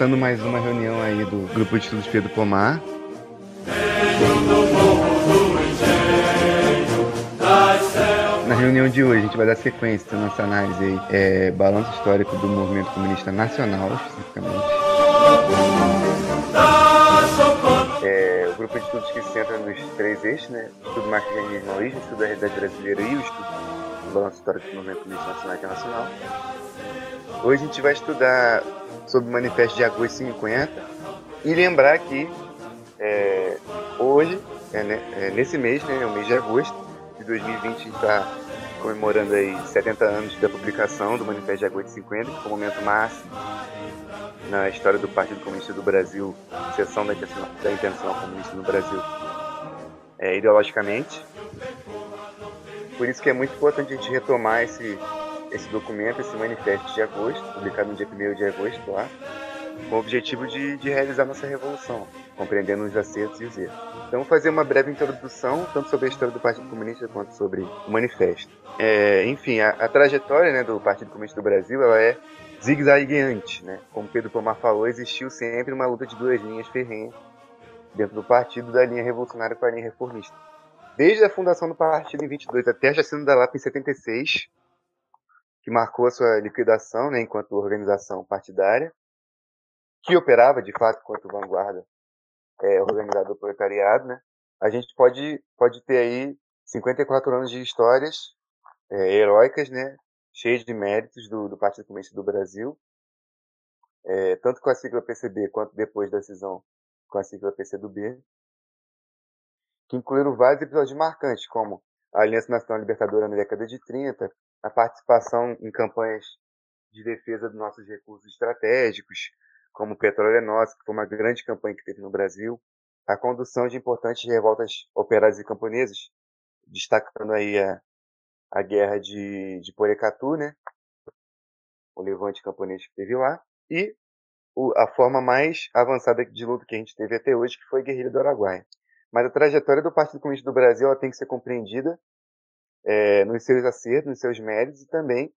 começando mais uma reunião aí do Grupo de Estudos Pedro Pomar. Na reunião de hoje, a gente vai dar sequência na nossa análise aí, é, balanço histórico do movimento comunista nacional, especificamente. É, o grupo de estudos que se centra nos três eixos, né? Estudo marxismo e estudo da realidade brasileira e o estudo do balanço histórico do movimento comunista nacional e internacional. Hoje a gente vai estudar sobre o Manifesto de Agosto 50 e lembrar que é, hoje, é, né, é, nesse mês, né, o mês de agosto de 2020, a gente está comemorando aí 70 anos da publicação do Manifesto de Agosto 50, que foi o momento máximo na história do Partido Comunista do Brasil, seção da Internacional Comunista no Brasil, é, ideologicamente. Por isso que é muito importante a gente retomar esse, esse documento, esse manifesto de agosto, publicado no dia 1 de agosto lá, com o objetivo de, de realizar nossa revolução, compreendendo os acertos e os erros. Então, vou fazer uma breve introdução, tanto sobre a história do Partido Comunista quanto sobre o manifesto. É, enfim, a, a, trajetória né, do Partido Comunista do Brasil ela é zigue-zagueante. Né? Como Pedro Pomar falou, existiu sempre uma luta de duas linhas ferrenhas dentro do partido, da linha revolucionária com a linha reformista. Desde a fundação do partido em 22 até a chacina da Lapa em 76, que marcou a sua liquidação né, enquanto organização partidária, que operava de fato enquanto vanguarda é, organizada do proletariado, né, a gente pode, pode ter aí 54 anos de histórias é, heróicas, né, cheias de méritos do, do Partido Comunista do Brasil, é, tanto com a sigla PCB quanto depois da cisão com a sigla PCdoB, que incluíram vários episódios marcantes, como a Aliança Nacional Libertadora na década de 30, a participação em campanhas de defesa dos nossos recursos estratégicos, como o Petróleo é Nosso, que foi uma grande campanha que teve no Brasil, a condução de importantes revoltas operárias e camponesas, destacando aí a, a guerra de, de Porecatu, né? o levante camponês que teve lá, e o, a forma mais avançada de luta que a gente teve até hoje, que foi a guerrilha do Araguaia. Mas a trajetória do Partido Comunista do Brasil ela tem que ser compreendida é, nos seus acertos, nos seus méritos e também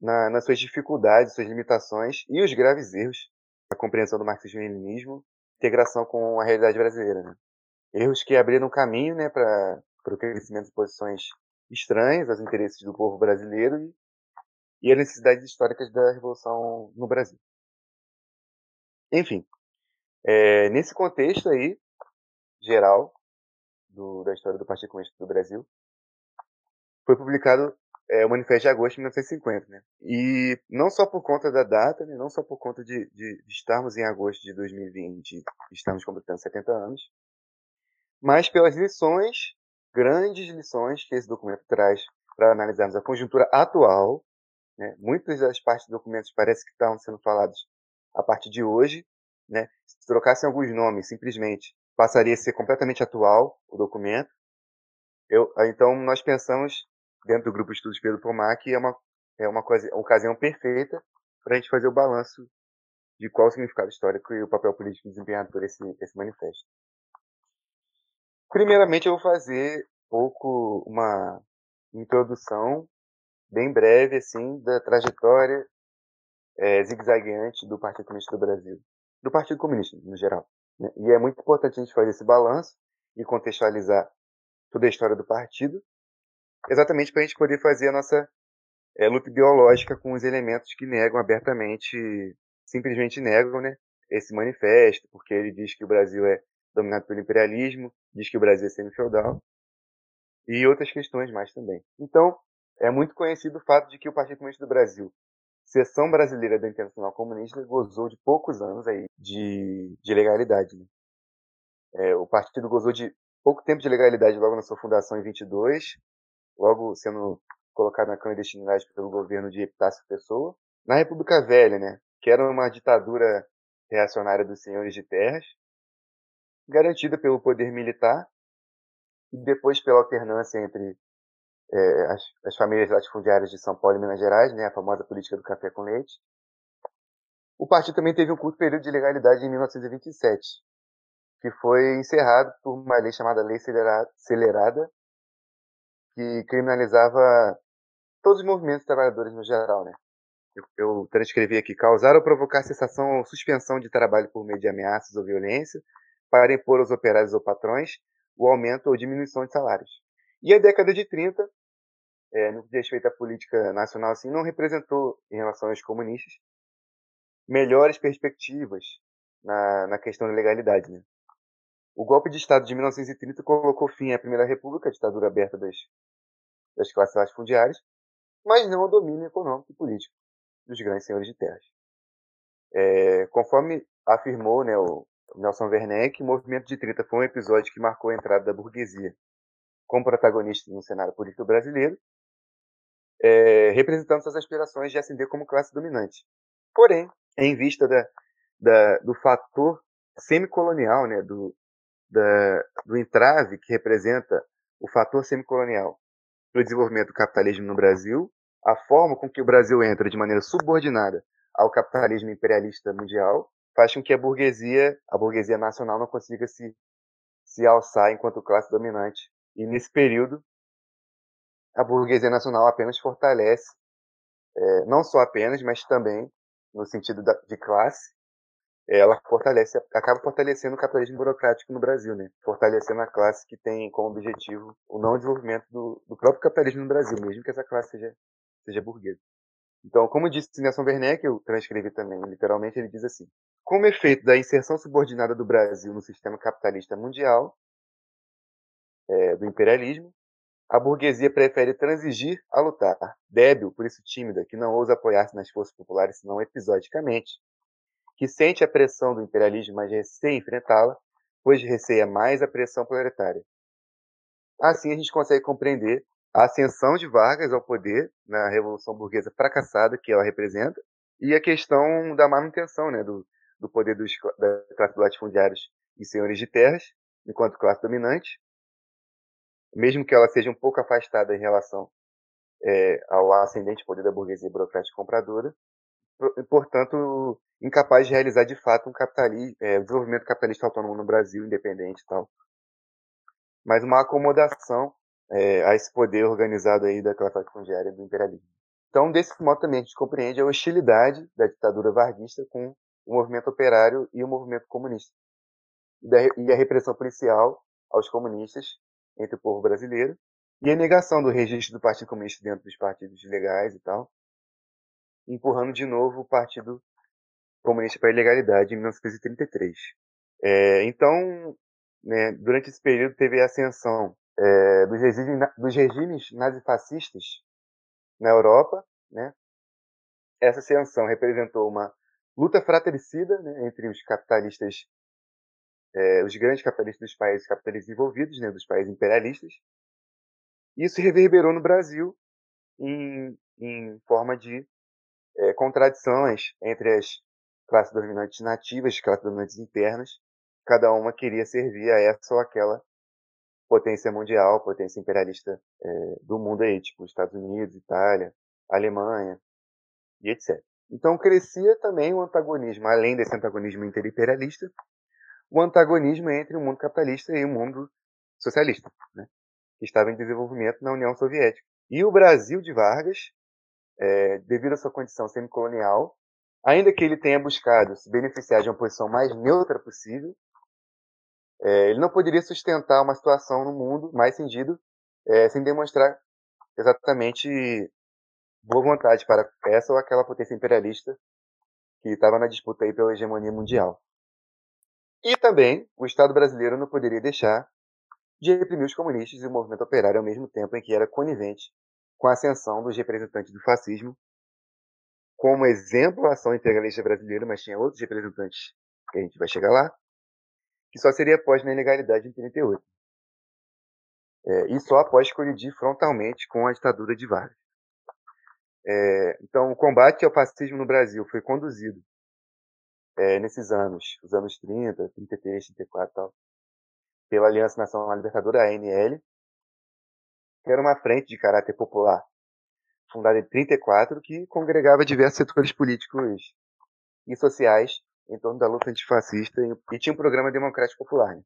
na, nas suas dificuldades, suas limitações e os graves erros da compreensão do marxismo-leninismo, integração com a realidade brasileira. Né? Erros que abriram caminho né, para o crescimento de posições estranhas aos interesses do povo brasileiro e, e as necessidades históricas da revolução no Brasil. Enfim, é, nesse contexto aí geral do, da história do Partido Comunista do Brasil, foi publicado é, o Manifesto de Agosto de 1950, né? E não só por conta da data, né? não só por conta de, de, de estarmos em agosto de 2020, estamos completando 70 anos, mas pelas lições, grandes lições que esse documento traz para analisarmos a conjuntura atual. Né? Muitas das partes dos documentos parece que estavam sendo faladas a partir de hoje. Né? Se trocassem alguns nomes, simplesmente passaria a ser completamente atual o documento. Eu, então, nós pensamos dentro do grupo estudos Pedro Pomac é uma, é uma, uma ocasião perfeita para a gente fazer o balanço de qual o significado histórico e o papel político desempenhado por esse, esse manifesto. Primeiramente, eu vou fazer um pouco uma introdução bem breve assim da trajetória é, zigue-zagueante do Partido Comunista do Brasil, do Partido Comunista no geral. Né? E é muito importante a gente fazer esse balanço e contextualizar toda a história do partido exatamente para a gente poder fazer a nossa é, luta biológica com os elementos que negam abertamente, simplesmente negam, né, esse manifesto, porque ele diz que o Brasil é dominado pelo imperialismo, diz que o Brasil é semi-feudal, e outras questões mais também. Então, é muito conhecido o fato de que o Partido Comunista do Brasil, seção brasileira da Internacional Comunista, gozou de poucos anos aí de, de legalidade. Né? É, o partido gozou de pouco tempo de legalidade logo na sua fundação em 22, logo sendo colocado na clandestinidade pelo governo de Epitácio Pessoa. Na República Velha, né, que era uma ditadura reacionária dos senhores de terras, garantida pelo poder militar e depois pela alternância entre é, as, as, famílias latifundiárias de São Paulo e Minas Gerais, né, a famosa política do café com leite. O partido também teve um curto período de legalidade em 1927, que foi encerrado por uma lei chamada Lei Acelerada, que criminalizava todos os movimentos trabalhadores no geral, né? eu, eu transcrevi aqui, causar ou provocar cessação ou suspensão de trabalho por meio de ameaças ou violência, para impor aos operários ou patrões o aumento ou diminuição de salários. E a década de 30, é, no que diz respeito à política nacional, assim, não representou, em relação aos comunistas, melhores perspectivas na, na questão da legalidade. Né? O golpe de Estado de 1930 colocou fim à Primeira República, a ditadura aberta das, das classes latifundiárias, mas não ao domínio econômico e político dos grandes senhores de terras. É, conforme afirmou né, o Nelson Werneck, o movimento de 30 foi um episódio que marcou a entrada da burguesia como protagonista no cenário político brasileiro, é, representando suas aspirações de ascender como classe dominante. Porém, em vista da, da, do fator semicolonial, né, do, da, do entrave que representa o fator semicolonial para o desenvolvimento do capitalismo no Brasil, a forma com que o Brasil entra de maneira subordinada ao capitalismo imperialista mundial faz com que a burguesia, a burguesia nacional não consiga se, se alçar enquanto classe dominante. E nesse período, a burguesia nacional apenas fortalece, é, não só apenas, mas também no sentido da, de classe, ela fortalece, acaba fortalecendo o capitalismo burocrático no Brasil, né? Fortalecendo a classe que tem como objetivo o não desenvolvimento do, do próprio capitalismo no Brasil, mesmo que essa classe seja, seja burguesa. Então, como disse Nelson Werneck, eu transcrevi também, literalmente, ele diz assim: como efeito da inserção subordinada do Brasil no sistema capitalista mundial, é, do imperialismo, a burguesia prefere transigir a lutar, débil, por isso tímida, que não ousa apoiar-se nas forças populares senão episodicamente, que sente a pressão do imperialismo, mas receia enfrentá-la, pois receia mais a pressão proletária. Assim a gente consegue compreender a ascensão de Vargas ao poder na Revolução Burguesa fracassada que ela representa e a questão da manutenção né, do, do poder dos, da classe dos latifundiários e senhores de terras, enquanto classe dominante, mesmo que ela seja um pouco afastada em relação é, ao ascendente poder da burguesia burocrática compradora, portanto, incapaz de realizar de fato um capitalismo, é, desenvolvimento capitalista autônomo no Brasil, independente e tal. Mas uma acomodação é, a esse poder organizado aí da classe latifundiária do imperialismo. Então, desse modo também a gente compreende a hostilidade da ditadura varguista com o movimento operário e o movimento comunista. E a repressão policial aos comunistas entre o povo brasileiro e a negação do registro do Partido Comunista dentro dos partidos legais e tal, empurrando de novo o Partido Comunista para a ilegalidade em 1933. É, então, né, durante esse período teve a ascensão é, dos, regimes, dos regimes nazifascistas na Europa. Né? Essa ascensão representou uma luta fratricida né, entre os capitalistas, é, os grandes capitalistas dos países capitalistas envolvidos, né, dos países imperialistas. Isso reverberou no Brasil em, em forma de é, contradições entre as classes dominantes nativas, as classes dominantes internas. Cada uma queria servir a essa ou aquela potência mundial, potência imperialista é, do mundo aí, tipo Estados Unidos, Itália, Alemanha e etc. Então crescia também o antagonismo, além desse antagonismo interimperialista, o antagonismo entre o mundo capitalista e o mundo socialista, né, que estava em desenvolvimento na União Soviética. E o Brasil de Vargas é, devido à sua condição semicolonial, ainda que ele tenha buscado se beneficiar de uma posição mais neutra possível, é, ele não poderia sustentar uma situação no mundo mais cindido é, sem demonstrar exatamente boa vontade para essa ou aquela potência imperialista que estava na disputa aí pela hegemonia mundial. E também o Estado brasileiro não poderia deixar de reprimir os comunistas e o movimento operário ao mesmo tempo em que era conivente com a ascensão dos representantes do fascismo. Como exemplo, a ação integralista brasileira, mas tinha outros representantes que a gente vai chegar lá, que só seria após na ilegalidade em 38. É, e só após colidir frontalmente com a ditadura de Vargas. É, então, o combate ao fascismo no Brasil foi conduzido é, nesses anos, os anos 30, 33, 34 e tal, pela Aliança Nacional Libertadora, ANL, era uma frente de caráter popular, fundada em 34, que congregava diversos setores políticos e sociais em torno da luta antifascista e tinha um programa democrático popular. Né?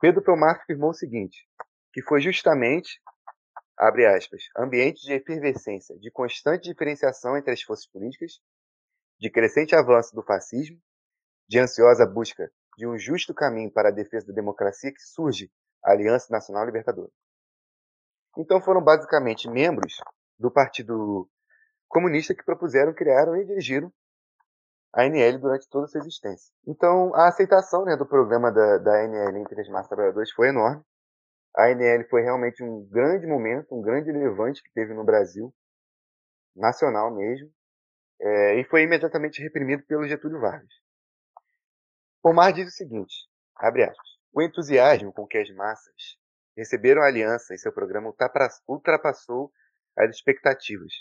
Pedro Pelmar afirmou o seguinte, que foi justamente abre aspas, ambiente de efervescência, de constante diferenciação entre as forças políticas, de crescente avanço do fascismo, de ansiosa busca de um justo caminho para a defesa da democracia que surge a Aliança Nacional Libertadora. Então foram basicamente membros do Partido Comunista que propuseram, criaram e dirigiram a ANL durante toda a sua existência. Então a aceitação né, do programa da, da ANL entre as massas trabalhadoras foi enorme. A ANL foi realmente um grande momento, um grande levante que teve no Brasil, nacional mesmo, é, e foi imediatamente reprimido pelo Getúlio Vargas. Pomar diz o seguinte, abre aspas, o entusiasmo com que as massas receberam a aliança e seu programa ultrapassou as expectativas.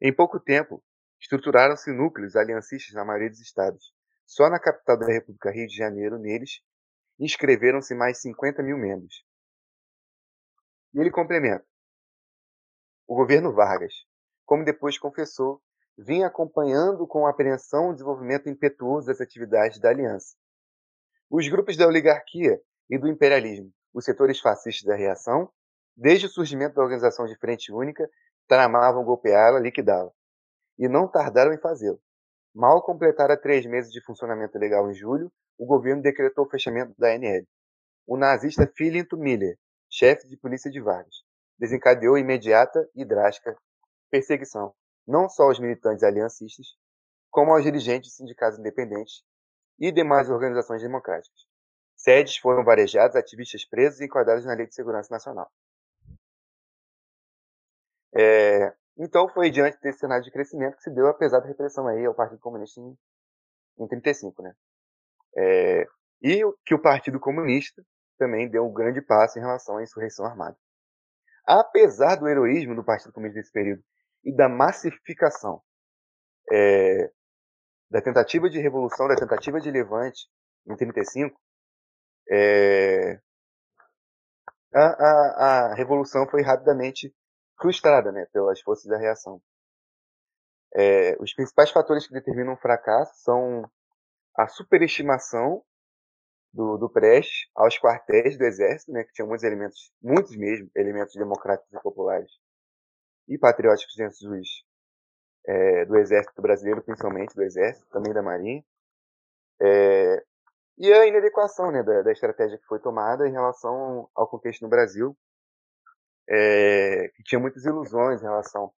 Em pouco tempo, estruturaram-se núcleos aliancistas na maioria dos estados. Só na capital da República, Rio de Janeiro, neles, inscreveram-se mais 50 mil membros. E ele complementa. O governo Vargas, como depois confessou, vinha acompanhando com apreensão o desenvolvimento impetuoso das atividades da aliança. Os grupos da oligarquia e do imperialismo, os setores fascistas da reação, desde o surgimento da organização de Frente Única, tramavam golpeá-la, liquidá-la. E não tardaram em fazê-lo. Mal completara três meses de funcionamento legal em julho, o governo decretou o fechamento da ANL. O nazista Philinto Miller, chefe de polícia de Vargas, desencadeou imediata e drástica perseguição, não só aos militantes aliancistas, como aos dirigentes de sindicatos independentes e demais organizações democráticas. Sedes foram varejadas, ativistas presos e enquadrados na Lei de Segurança Nacional. É, então foi diante desse cenário de crescimento que se deu a pesada repressão aí ao Partido Comunista em, em 35, né? É, e que o Partido Comunista também deu um grande passo em relação à insurreição armada. Apesar do heroísmo do Partido Comunista nesse período e da massificação é, da tentativa de revolução, da tentativa de levante em 35, é, a, a, a revolução foi rapidamente frustrada né, pelas forças da reação. É, os principais fatores que determinam o fracasso são a superestimação do, do Prestes aos quartéis do Exército, né, que tinham muitos elementos, muitos mesmo, elementos democráticos e populares e patrióticos dentro dos, é, do Exército brasileiro, principalmente do Exército, também da Marinha. É, e a inadequação né, da, da, estratégia que foi tomada em relação ao contexto no Brasil, é, que tinha muitas ilusões em relação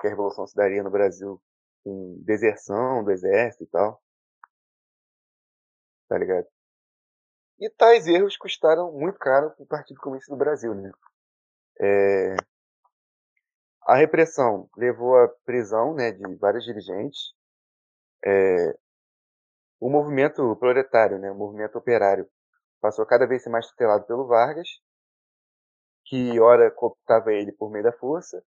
que a Revolução se daria no Brasil com deserção do Exército e tal. Tá ligado? E tais erros custaram muito caro para o Partido Comunista do Brasil, né? É, a repressão levou à prisão né, de vários dirigentes. É, o movimento proletário, né, o movimento operário, passou cada vez a ser mais tutelado pelo Vargas, que ora cooptava ele por meio da força,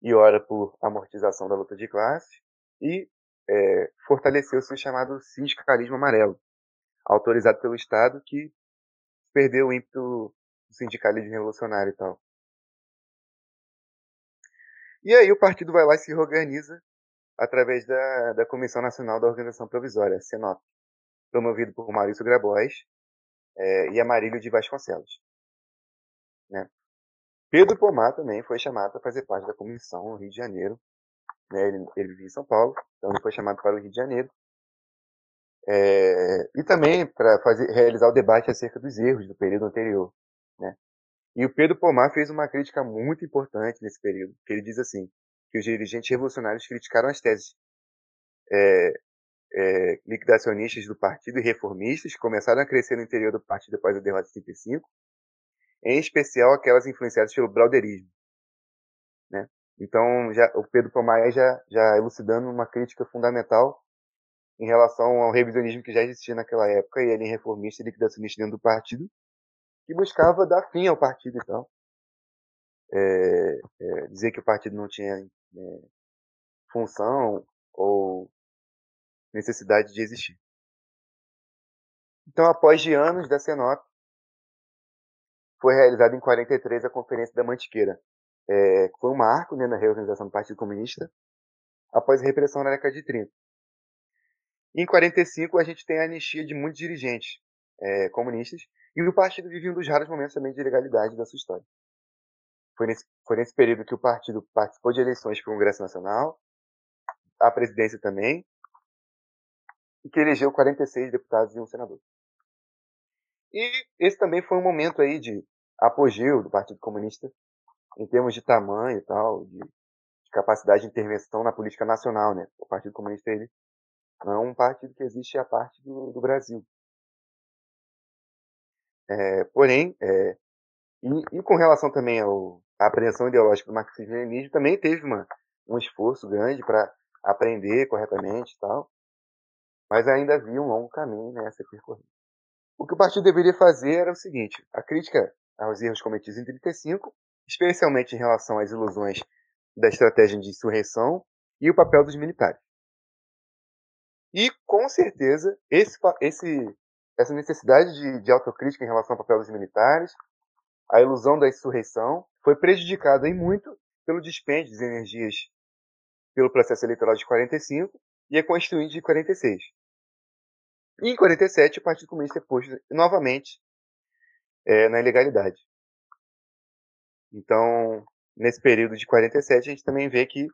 e ora por amortização da luta de classe, e é, fortaleceu-se o chamado sindicalismo amarelo, autorizado pelo Estado, que perdeu o ímpeto do sindicalismo revolucionário e tal. E aí o partido vai lá e se reorganiza através da, da Comissão Nacional da Organização Provisória, CENOP, promovido por Maurício Grabois é, e Amarílio de Vasconcelos. Né? Pedro Pomar também foi chamado para fazer parte da comissão no Rio de Janeiro. Né? Ele, ele vivia em São Paulo, então ele foi chamado para o Rio de Janeiro. É, e também para realizar o debate acerca dos erros do período anterior. Né? E o Pedro Pomar fez uma crítica muito importante nesse período, que ele diz assim, que os dirigentes revolucionários criticaram as teses é, é, liquidacionistas do partido e reformistas que começaram a crescer no interior do partido após a derrota de 35, em especial aquelas influenciadas pelo brauderismo. Né? Então, já, o Pedro Pomar já, já elucidando uma crítica fundamental em relação ao revisionismo que já existia naquela época, e ele reformista e liquidacionista dentro do partido, que buscava dar fim ao partido e tal. É, é, dizer que o partido não tinha é, função ou necessidade de existir. Então, após de anos da CENOP, foi realizada em 43 a Conferência da Mantiqueira, é, que foi um marco né, na reorganização do Partido Comunista após a repressão na década de 30. E em 45 a gente tem a anistia de muitos dirigentes é, comunistas e o partido vive um dos raros momentos também de ilegalidade da sua história. Foi nesse, foi nesse período que o partido participou de eleições para o Congresso Nacional, a presidência também, e que elegeu 46 deputados e um senador. E esse também foi um momento aí de apogeu do Partido Comunista em termos de tamanho e tal, de, de capacidade de intervenção na política nacional, né? O Partido Comunista ele não é um partido que existe a parte do, do Brasil. É, porém, é, e, e, com relação também ao, à apreensão ideológica do marxismo-leninismo, também teve uma, um esforço grande para aprender corretamente e tal, mas ainda havia um longo caminho nessa percorrer. O que o partido deveria fazer era o seguinte: a crítica aos erros cometidos em 35, especialmente em relação às ilusões da estratégia de insurreição e o papel dos militares. E, com certeza, esse, esse, essa necessidade de, de autocrítica em relação ao papel dos militares, a ilusão da insurreição, foi prejudicada em muito pelo dispêndio de energias pelo processo eleitoral de 45 e a Constituinte de 46. E em 47, o Partido Comunista é posto novamente é, na ilegalidade. Então, nesse período de 47, a gente também vê que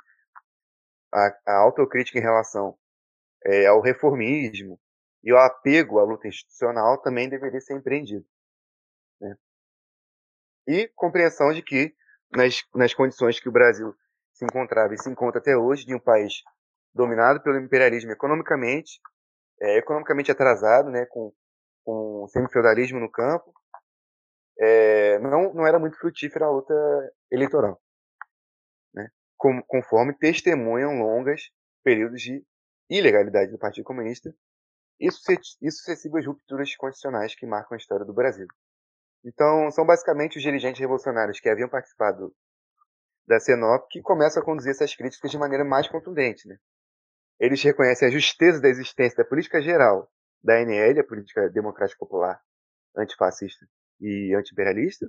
a, a autocrítica em relação é, ao reformismo e ao apego à luta institucional também deveria ser empreendido. E compreensão de que, nas, nas condições que o Brasil se encontrava e se encontra até hoje, de um país dominado pelo imperialismo economicamente, é, economicamente atrasado, né, com, com semifeudalismo no campo, é, não, não era muito frutífera a luta eleitoral. Né, com, conforme testemunham longas períodos de ilegalidade do Partido Comunista e sucessivas rupturas constitucionais que marcam a história do Brasil. Então, são basicamente os dirigentes revolucionários que haviam participado da CENOP que começam a conduzir essas críticas de maneira mais contundente. Né? Eles reconhecem a justeza da existência da política geral da ANL, a Política Democrática Popular Antifascista e Antiimperialista,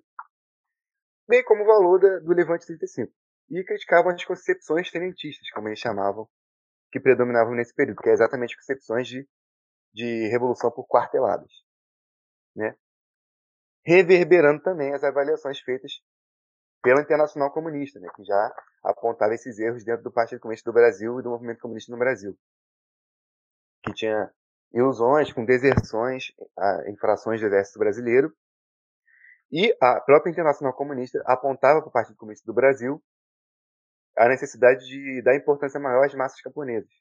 bem como o valor da, do Levante 35. E criticavam as concepções tenentistas, como eles chamavam, que predominavam nesse período, que é exatamente concepções de, de revolução por quarteladas. Né? Reverberando também as avaliações feitas pela Internacional Comunista, né, que já apontava esses erros dentro do Partido Comunista do Brasil e do movimento comunista no Brasil. Que tinha ilusões com deserções, infrações do exército brasileiro. E a própria Internacional Comunista apontava para o Partido Comunista do Brasil a necessidade de dar importância maior às massas camponesas.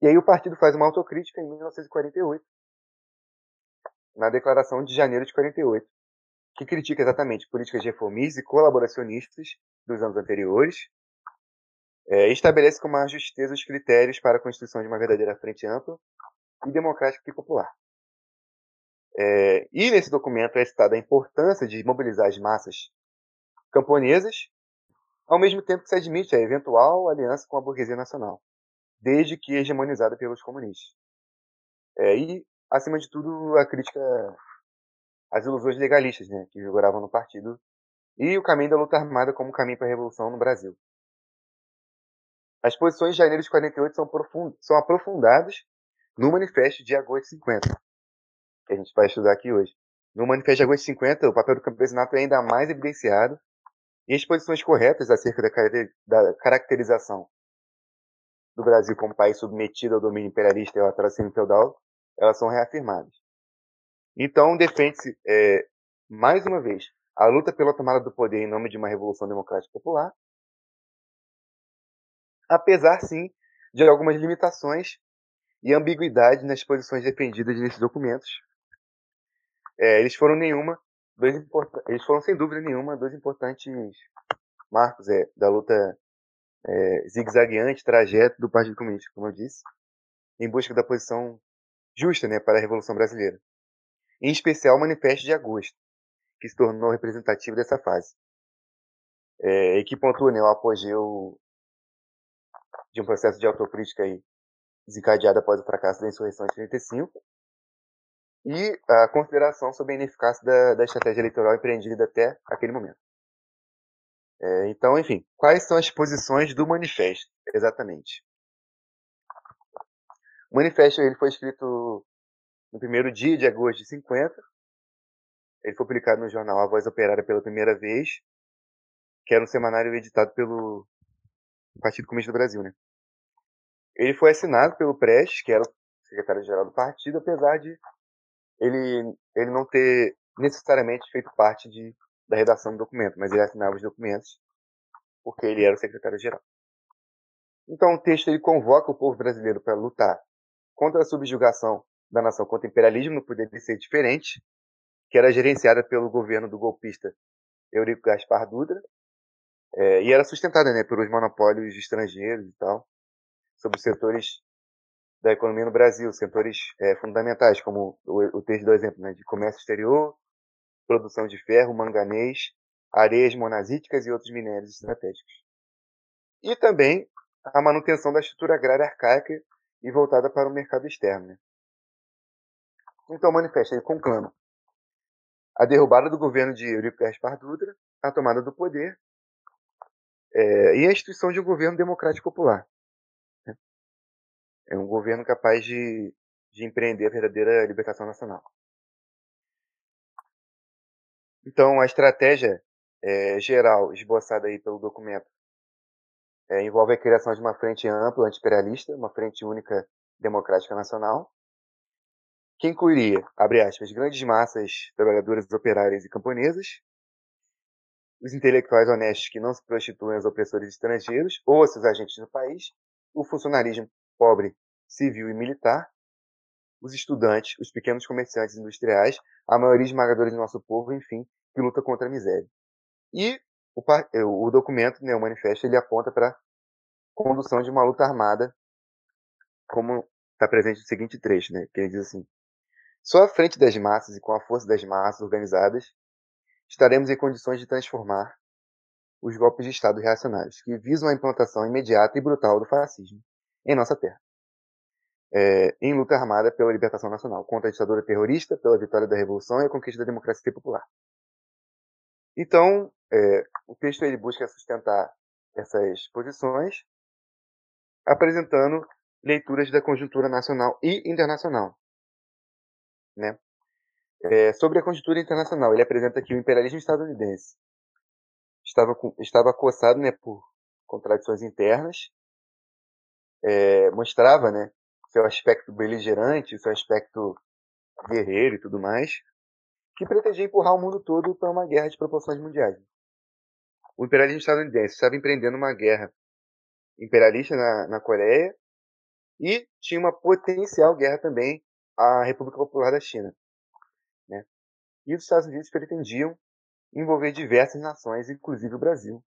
E aí o partido faz uma autocrítica em 1948, na declaração de janeiro de 48, que critica exatamente políticas reformistas e colaboracionistas dos anos anteriores, é, estabelece com mais justeza os critérios para a constituição de uma verdadeira frente ampla e democrática e popular. É, e nesse documento é citada a importância de mobilizar as massas camponesas ao mesmo tempo que se admite a eventual aliança com a burguesia nacional, desde que hegemonizada pelos comunistas. É, e, acima de tudo, a crítica às ilusões legalistas né, que vigoravam no partido e o caminho da luta armada como caminho para a revolução no Brasil. As posições de janeiro de 48 são, são aprofundadas no Manifesto de agosto de 50, que a gente vai estudar aqui hoje. No Manifesto de agosto de 50, o papel do campesinato é ainda mais evidenciado e as posições corretas acerca da caracterização do Brasil como país submetido ao domínio imperialista e ao atração feudal, elas são reafirmadas. Então, defende-se, é, mais uma vez, a luta pela tomada do poder em nome de uma revolução democrática popular, apesar, sim, de algumas limitações e ambiguidade nas posições defendidas nesses documentos. É, eles foram nenhuma dois eles foram sem dúvida nenhuma dois importantes marcos é, da luta é, zigue-zagueante, trajeto do Partido Comunista, como eu disse, em busca da posição justa né, para a Revolução Brasileira. Em especial o Manifesto de Agosto, que se tornou representativo dessa fase. É, e que pontua né, o apogeu de um processo de autocrítica aí, desencadeado após o fracasso da insurreição de 35, e a consideração sobre a ineficácia da, da estratégia eleitoral empreendida até aquele momento. É, então, enfim, quais são as posições do manifesto, exatamente? O manifesto ele foi escrito no primeiro dia de agosto de 50. Ele foi publicado no jornal A Voz Operária pela primeira vez que era um semanário editado pelo Partido Comunista do Brasil, né? Ele foi assinado pelo Prestes, que era o secretário-geral do partido, apesar de ele, ele não ter necessariamente feito parte de, da redação do documento, mas ele assinava os documentos porque ele era o secretário-geral. Então o texto ele convoca o povo brasileiro para lutar contra a subjugação da nação contra o imperialismo no poder de ser diferente, que era gerenciada pelo governo do golpista Eurico Gaspar Dutra, é, e era sustentada né, pelos monopólios estrangeiros e tal, sobre setores da economia no Brasil, setores é, fundamentais, como o, o texto do exemplo, né, de comércio exterior, produção de ferro, manganês, areias monazíticas e outros minérios estratégicos. E também a manutenção da estrutura agrária arcaica e voltada para o mercado externo. Né? Então manifesta ele conclama a derrubada do governo de Eurico Gaspar Dutra, a tomada do poder é, e a instituição de um governo democrático popular. Né? É um governo capaz de, de empreender a verdadeira libertação nacional. Então, a estratégia é, geral esboçada aí pelo documento é, envolve a criação de uma frente ampla anti-imperialista, uma frente única democrática nacional, que incluiria, abre aspas, grandes massas trabalhadoras, operárias e camponesas, os intelectuais honestos que não se prostituem aos opressores estrangeiros ou a seus agentes no país, o funcionarismo pobre, civil e militar, os estudantes, os pequenos comerciantes industriais, a maioria esmagadora de nosso povo, enfim, que luta contra a miséria. E o, eh, o documento, né, o manifesto, ele aponta para condução de uma luta armada, como está presente no seguinte trecho, né, que ele diz assim: só à frente das massas e com a força das massas organizadas, estaremos em condições de transformar os golpes de Estado reacionários, que visam a implantação imediata e brutal do fascismo em nossa terra. É, em luta armada pela libertação nacional, contra a ditadura terrorista, pela vitória da revolução e a conquista da democracia popular. Então, é, o texto ele busca sustentar essas posições, apresentando leituras da conjuntura nacional e internacional, né? É, sobre a conjuntura internacional, ele apresenta que o imperialismo estadunidense estava, estava acossado né, por contradições internas, é, mostrava né, seu aspecto beligerante, seu aspecto guerreiro e tudo mais, que pretendia empurrar o mundo todo para uma guerra de proporções mundiais. O imperialismo estadunidense estava empreendendo uma guerra imperialista na, na Coreia e tinha uma potencial guerra também a República Popular da China. Né? E os Estados Unidos pretendiam envolver diversas nações, inclusive o Brasil,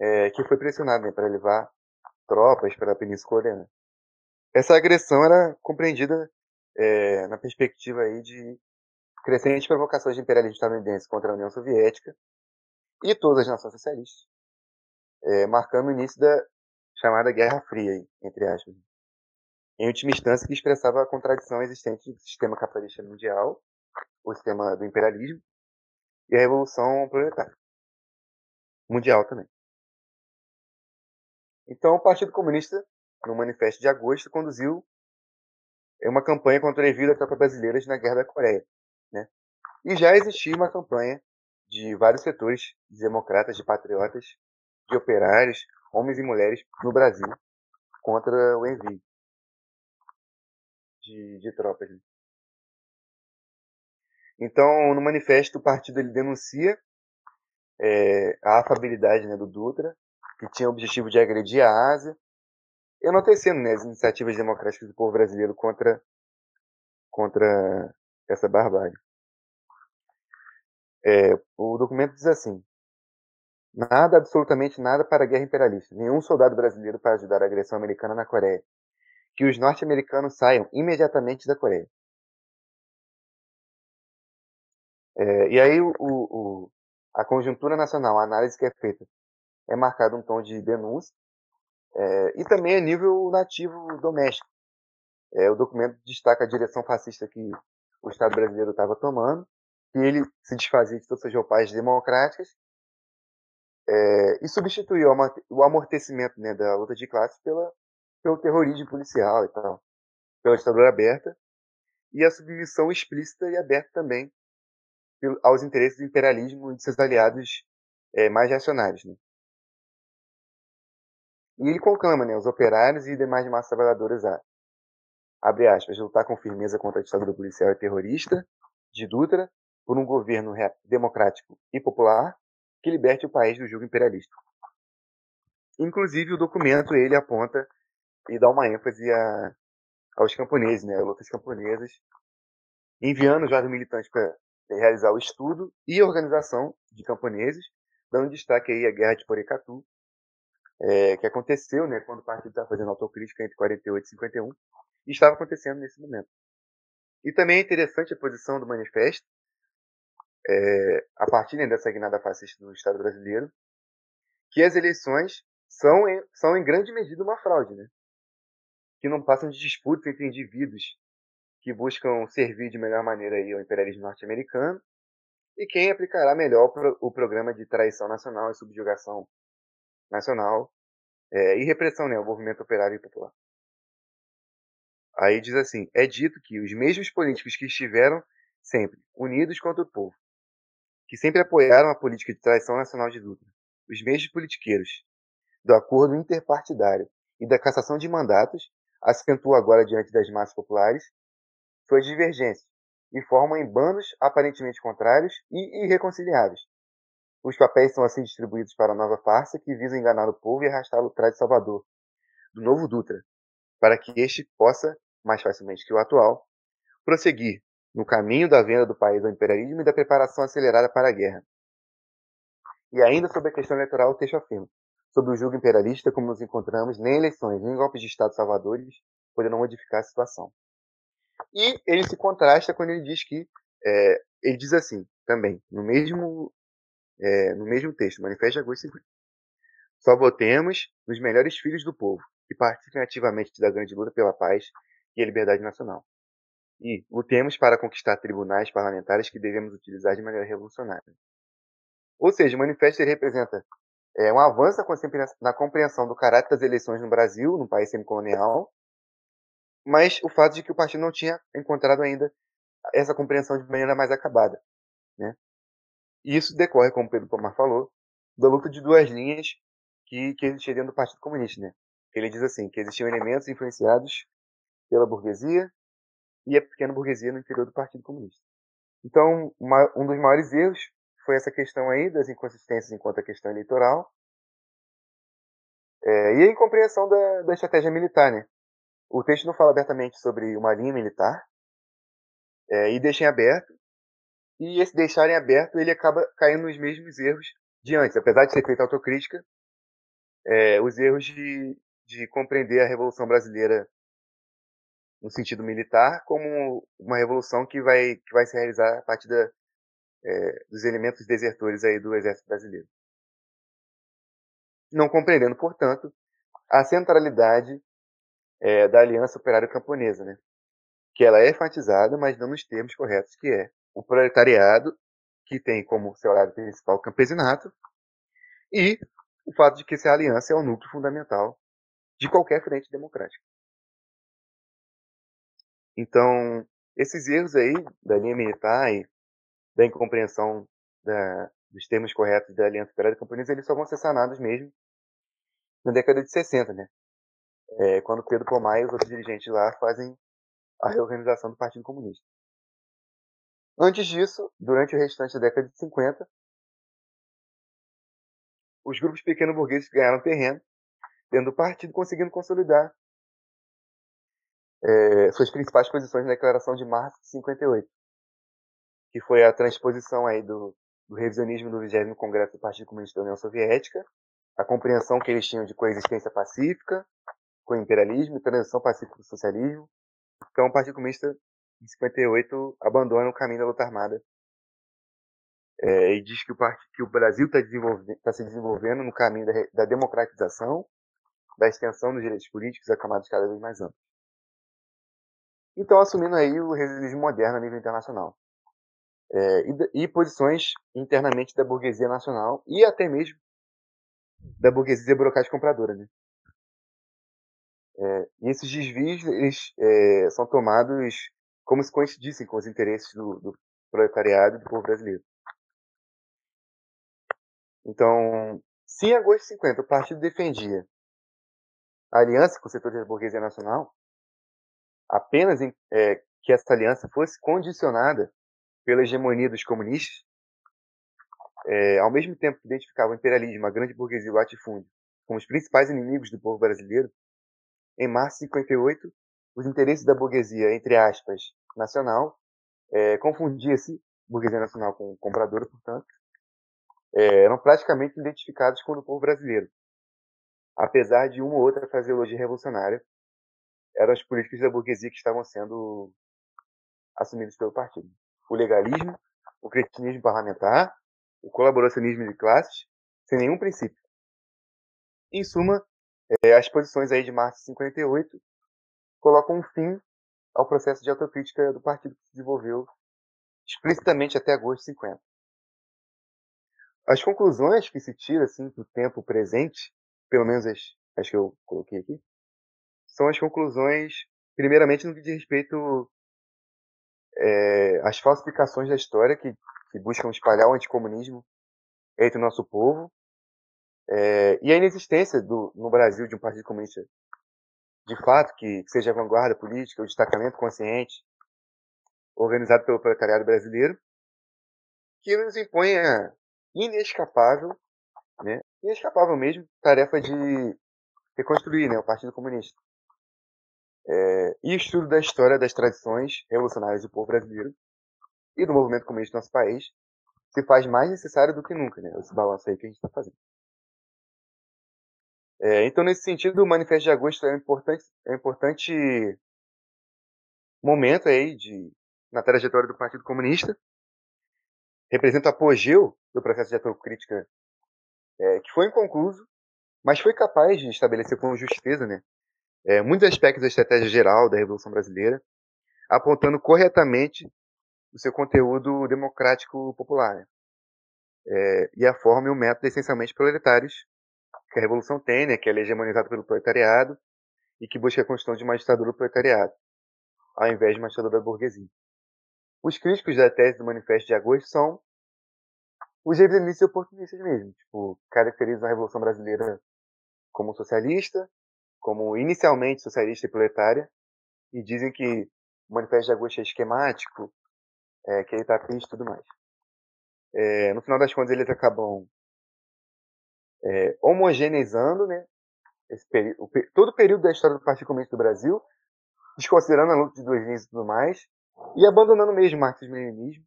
é, que foi pressionado né, para levar tropas para a Península Coreana. Essa agressão era compreendida é, na perspectiva aí de crescentes provocações de imperialismo estadunidense contra a União Soviética e todas as nações socialistas, é, marcando o início da chamada Guerra Fria, entre aspas em última instância, que expressava a contradição existente do sistema capitalista mundial, o sistema do imperialismo, e a revolução proletária. Mundial também. Então, o Partido Comunista, no manifesto de agosto, conduziu uma campanha contra o envio das tropas brasileiras na Guerra da Coreia. Né? E já existia uma campanha de vários setores, de democratas, de patriotas, de operários, homens e mulheres no Brasil contra o envio de, de tropas. Né? Então, no manifesto, o partido ele denuncia é, a afabilidade né, do Dutra, que tinha o objetivo de agredir a Ásia, enaltecendo né, as iniciativas democráticas do povo brasileiro contra, contra essa barbárie. É, o documento diz assim: Nada, absolutamente nada para a guerra imperialista. Nenhum soldado brasileiro para ajudar a agressão americana na Coreia que os norte-americanos saiam imediatamente da Coreia. É, e aí o, o, a conjuntura nacional, a análise que é feita, é marcada um tom de denúncia é, e também a nível nativo doméstico. É, o documento destaca a direção fascista que o Estado brasileiro estava tomando, que ele se desfazia de todas as roupais democráticas é, e substituiu o amortecimento né, da luta de classes pela pelo terrorismo policial e tal, pela ditadura aberta, e a submissão explícita e aberta também aos interesses do imperialismo e de seus aliados é, mais reacionários. Né? E ele conclama né, os operários e demais massas trabalhadoras a, abre aspas, lutar com firmeza contra a ditadura policial e terrorista de Dutra por um governo democrático e popular que liberte o país do jugo imperialista. Inclusive, o documento ele aponta e dá uma ênfase a, aos camponeses, né, lutas camponesas, enviando jovens militantes para realizar o estudo e organização de camponeses, dando destaque aí à Guerra de Porecatu, é, que aconteceu né, quando o partido estava fazendo autocrítica entre 48 e 51, e estava acontecendo nesse momento. E também é interessante a posição do manifesto, é, a partir né, dessa guinada fascista no Estado brasileiro, que as eleições são em, são em grande medida uma fraude, né? que não passam de disputas entre indivíduos que buscam servir de melhor maneira aí ao imperialismo norte-americano e quem aplicará melhor o programa de traição nacional e subjugação nacional é, e repressão né, ao movimento operário e popular. Aí diz assim: é dito que os mesmos políticos que estiveram sempre unidos contra o povo, que sempre apoiaram a política de traição nacional de Dutra, os mesmos politiqueiros, do acordo interpartidário e da cassação de mandatos, acentuam agora diante das massas populares suas divergências e formam em bandos aparentemente contrários e irreconciliáveis. Os papéis são assim distribuídos para a nova farsa que visa enganar o povo e arrastá-lo atrás de Salvador, do novo Dutra, para que este possa, mais facilmente que o atual, prosseguir no caminho da venda do país ao imperialismo e da preparação acelerada para a guerra. E ainda sobre a questão eleitoral, o texto afirma: sobre o julgo imperialista, como nos encontramos, nem eleições, nem golpes de Estado salvadores poderão modificar a situação. E ele se contrasta quando ele diz que é, ele diz assim também no mesmo é, no mesmo texto, Manifesto de Agosto 50. Só votemos nos melhores filhos do povo que participem ativamente da grande luta pela paz e a liberdade nacional. E lutemos para conquistar tribunais parlamentares que devemos utilizar de maneira revolucionária. Ou seja, o manifesto representa é, um avanço na compreensão do caráter das eleições no Brasil, num país semicolonial, mas o fato de que o partido não tinha encontrado ainda essa compreensão de maneira mais acabada. Né? E isso decorre, como Pedro Pomar falou, da luta de duas linhas que, que existia dentro do Partido Comunista. Né? Ele diz assim, que existiam elementos influenciados pela burguesia e a pequena burguesia no interior do Partido Comunista. Então, uma, um dos maiores erros foi essa questão aí das inconsistências enquanto a questão eleitoral é, e a incompreensão da, da estratégia militar, né? O texto não fala abertamente sobre uma linha militar é, e deixa em aberto. E esse deixar em aberto ele acaba caindo nos mesmos erros de antes, apesar de ser feita autocrítica, é, os erros de, de compreender a Revolução Brasileira no sentido militar como uma revolução que vai, que vai se realizar a partir da, é, dos elementos desertores aí do Exército Brasileiro. Não compreendendo, portanto, a centralidade é, da Aliança Operária Camponesa, né? que ela é enfatizada, mas não nos termos corretos, que é o proletariado, que tem como seu lado principal o campesinato, e o fato de que essa aliança é o núcleo fundamental de qualquer frente democrática. Então, esses erros aí da linha militar e da incompreensão da, dos termos corretos da Aliança Operária Camponesa, eles só vão ser sanados mesmo na década de 60, né? é, quando Pedro Pomar e os outros dirigentes lá fazem a reorganização do Partido Comunista. Antes disso, durante o restante da década de 50, os grupos pequeno-burgueses ganharam terreno dentro do partido, conseguindo consolidar é, suas principais posições na Declaração de Março de 58, que foi a transposição aí do, do revisionismo do 20 Congresso do Partido Comunista da União Soviética, a compreensão que eles tinham de coexistência pacífica, com o imperialismo e transição pacífica do socialismo. Então o Partido Comunista, em 58, abandona o caminho da luta armada é, e diz que o, que o Brasil está tá se desenvolvendo no caminho da, da, democratização, da extensão dos direitos políticos a camadas cada vez mais amplas. Então, assumindo aí o revisionismo moderno a nível internacional. É, e, e, posições internamente da burguesia nacional e até mesmo da burguesia burocrática compradora, né? É, e esses desvios eles, é, são tomados como se coincidissem com os interesses do, do proletariado e do povo brasileiro. Então, se em agosto de 50 o partido defendia a aliança com o setor da burguesia nacional, apenas em, é, que essa aliança fosse condicionada pela hegemonia dos comunistas, é, ao mesmo tempo que identificava o imperialismo, a grande burguesia e o latifúndio como os principais inimigos do povo brasileiro, em março de 58, os interesses da burguesia, entre aspas, nacional, é, confundia-se, burguesia nacional com compradora, portanto, é, eram praticamente identificados com o povo brasileiro. Apesar de uma ou outra fraseologia revolucionária, eram as políticas da burguesia que estavam sendo assumidas pelo partido. O legalismo, o cretinismo parlamentar, o colaboracionismo de classes, sem nenhum princípio. Em suma, é, as posições aí de março de 58 colocam um fim ao processo de autocrítica do partido que se desenvolveu explicitamente até agosto de 50. As conclusões que se tira assim do tempo presente, pelo menos as, as que eu coloquei aqui, são as conclusões, primeiramente no que diz respeito é, às falsificações da história que, que buscam espalhar o anticomunismo entre o nosso povo é, e a inexistência do, no Brasil de um partido comunista de fato que, que seja vanguarda política, o destacamento consciente, organizado pelo proletariado brasileiro, que nos impõe a inescapável, né, inescapável mesmo, tarefa de reconstruir né, o Partido Comunista. É, e estudo da história das tradições revolucionárias do povo brasileiro e do movimento comunista do nosso país se faz mais necessário do que nunca, né, esse balanço aí que a gente está fazendo. É, então, nesse sentido, o Manifesto de Agosto é um importante, é um importante momento aí de, na trajetória do Partido Comunista. Representa o apogeu do processo de autocrítica é, que foi inconcluso, mas foi capaz de estabelecer com justeza né, é, muitos aspectos da estratégia geral da Revolução Brasileira, apontando corretamente o seu conteúdo democrático popular. É, e a forma e o método essencialmente proletários que a Revolução tem, né, que é hegemonizada pelo proletariado e que busca a construção de uma ditadura do proletariado, ao invés de uma ditadura burguesia. Os críticos da tese do Manifesto de Agosto são os revisionistas e oportunistas mesmo, tipo, caracterizam a Revolução Brasileira como socialista, como inicialmente socialista e proletária, e dizem que o Manifesto de Agosto é esquemático, é, que é etapista e tudo mais. É, no final das contas, eles acabam é, homogeneizando né, todo o período da história do Partido Comunista do Brasil, desconsiderando a luta de duas linhas e tudo mais, e abandonando mesmo o marxismo-leninismo,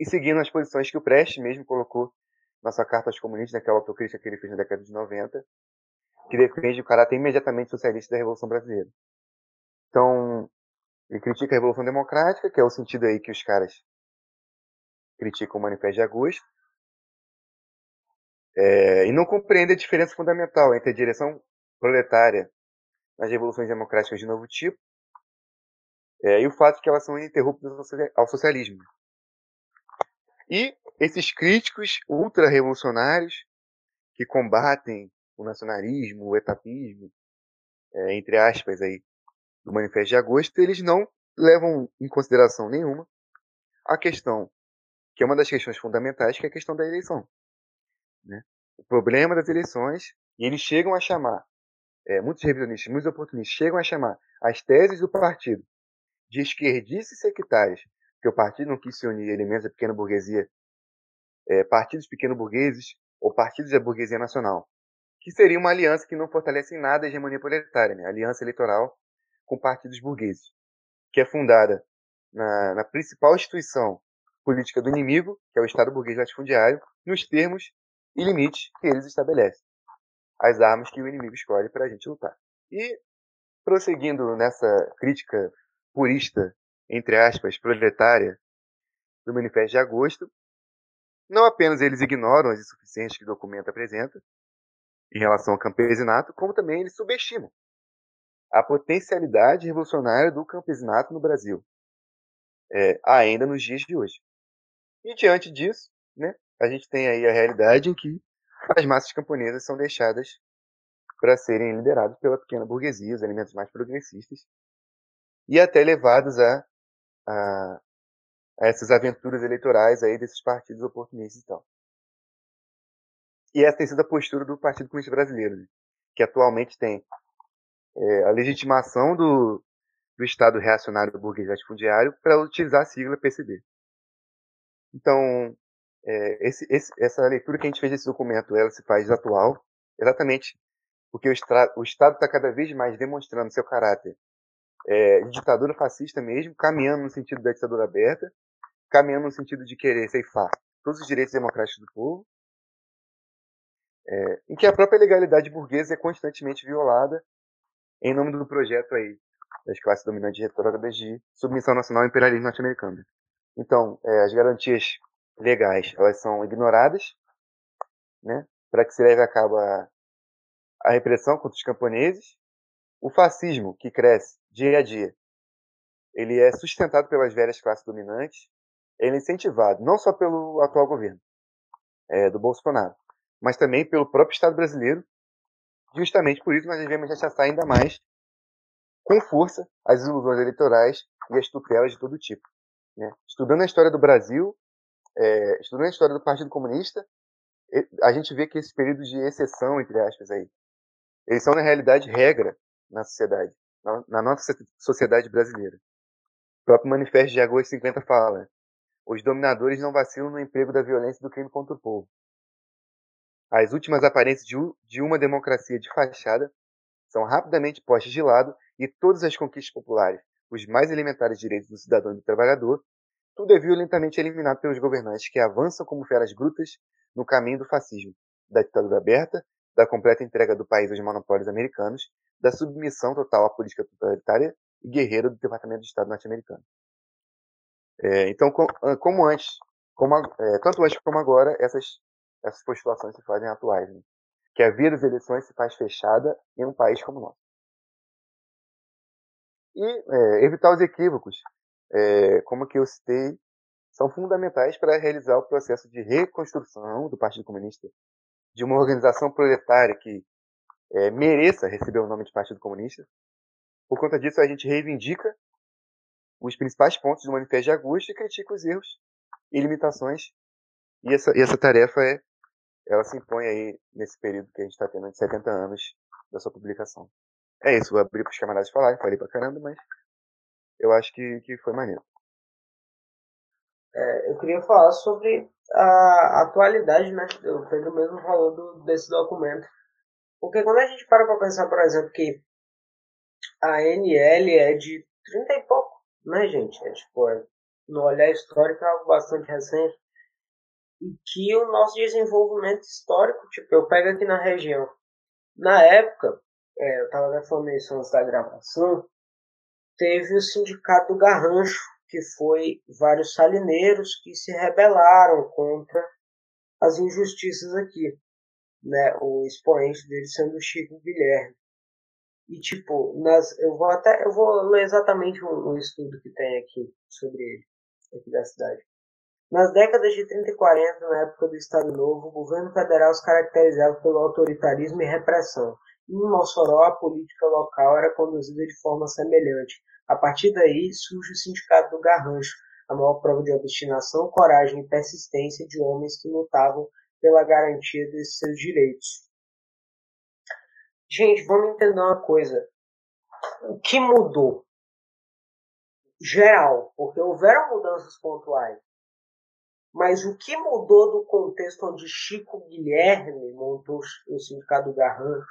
e seguindo as posições que o Prestes mesmo colocou na sua carta aos comunistas, naquela autocrítica que ele fez na década de 90, que defende o caráter imediatamente socialista da Revolução Brasileira. Então, ele critica a Revolução Democrática, que é o sentido aí que os caras criticam o Manifesto de Agosto, é, e não compreende a diferença fundamental entre a direção proletária nas revoluções democráticas de novo tipo é, e o fato de que elas são ininterruptas ao socialismo. E esses críticos ultra-revolucionários que combatem o nacionalismo, o etapismo, é, entre aspas, aí, do Manifesto de Agosto, eles não levam em consideração nenhuma a questão, que é uma das questões fundamentais, que é a questão da eleição né? o problema das eleições, e eles chegam a chamar, é, muitos revisionistas, muitos oportunistas, chegam a chamar as teses do partido de esquerdices sectárias, que o partido não quis se unir elementos da pequena burguesia, é, partidos pequeno-burgueses ou partidos da burguesia nacional, que seria uma aliança que não fortalece em nada a hegemonia proletária, né? aliança eleitoral com partidos burgueses, que é fundada na, na principal instituição política do inimigo, que é o Estado burguês latifundiário, nos termos e limites que eles estabelecem. As armas que o inimigo escolhe para a gente lutar. E, prosseguindo nessa crítica purista, entre aspas, proletária, do Manifesto de Agosto, não apenas eles ignoram as insuficiências que o documento apresenta em relação ao campesinato, como também eles subestimam a potencialidade revolucionária do campesinato no Brasil, é, ainda nos dias de hoje. E diante disso, né, a gente tem aí a realidade em que as massas camponesas são deixadas para serem lideradas pela pequena burguesia, os elementos mais progressistas, e até levados a, a, a essas aventuras eleitorais aí desses partidos oportunistas e tal. E essa tem sido a postura do Partido Comunista Brasileiro, né? que atualmente tem é, a legitimação do, do Estado reacionário burguês latifundiário para utilizar a sigla PCB. Então, é, esse, esse, essa leitura que a gente fez desse documento, ela se faz atual, exatamente porque o, o Estado está cada vez mais demonstrando seu caráter é, de ditadura fascista mesmo, caminhando no sentido da ditadura aberta, caminhando no sentido de querer ceifar todos os direitos democráticos do povo, é, em que a própria legalidade burguesa é constantemente violada em nome do projeto aí das classes dominantes retrógradas de submissão nacional ao imperialismo norte-americano. Então, é, as garantias legais elas são ignoradas, né, para que se leve a cabo a, a repressão contra os camponeses. O fascismo, que cresce dia a dia, ele é sustentado pelas velhas classes dominantes, ele é incentivado não só pelo atual governo é, do Bolsonaro, mas também pelo próprio Estado brasileiro. Justamente por isso nós devemos rechaçar ainda mais, com força, as ilusões eleitorais e as tutelas de todo tipo. Né? Estudando a história do Brasil, é, estudando a história do Partido Comunista, a gente vê que esses períodos de exceção, entre aspas, aí, eles são, na realidade, regra na sociedade, na, na nossa sociedade brasileira. O próprio Manifesto de agosto de 50 fala: os dominadores não vacilam no emprego da violência e do crime contra o povo. As últimas aparências de, de uma democracia de fachada são rapidamente postas de lado e todas as conquistas populares, os mais elementares direitos do cidadão e do trabalhador, tudo é violentamente eliminado pelos governantes que avançam como feras brutas no caminho do fascismo, da ditadura aberta, da completa entrega do país aos monopólios americanos, da submissão total à política totalitária e guerreira do Departamento de Estado norte-americano. É, então, com, como antes, como, é, tanto antes como agora, essas, essas postulações se fazem atuais. Né? Que a via das eleições se faz fechada em um país como o nosso. E é, evitar os equívocos, é, como que eu citei, são fundamentais para realizar o processo de reconstrução do Partido Comunista, de uma organização proletária que é, mereça receber o nome de Partido Comunista. Por conta disso, a gente reivindica os principais pontos do Manifesto de Agosto e critica os erros e limitações. E essa, e essa tarefa é, ela se impõe aí nesse período que a gente está tendo de 70 anos da sua publicação. É isso, vou abrir para os camaradas falarem, falei pra caramba, mas eu acho que, que foi maneiro. É, eu queria falar sobre a atualidade, né? O mesmo falou do, desse documento. Porque quando a gente para para pensar, por exemplo, que a NL é de 30 e pouco né, gente? É tipo, é, no olhar histórico é algo bastante recente. E que o nosso desenvolvimento histórico, tipo, eu pego aqui na região. Na época, é, eu estava até falando isso antes da gravação, teve o sindicato do Garrancho, que foi vários salineiros que se rebelaram contra as injustiças aqui. Né? O expoente dele sendo o Chico Guilherme. E tipo, nas, eu vou até eu vou ler exatamente um, um estudo que tem aqui sobre ele, aqui da cidade. Nas décadas de 30 e 40, na época do Estado Novo, o governo federal se caracterizava pelo autoritarismo e repressão. Em Mossoró, a política local era conduzida de forma semelhante. A partir daí, surge o Sindicato do Garrancho, a maior prova de obstinação, coragem e persistência de homens que lutavam pela garantia desses seus direitos. Gente, vamos entender uma coisa. O que mudou? Geral, porque houveram mudanças pontuais. Mas o que mudou do contexto onde Chico Guilherme montou o Sindicato Garrancho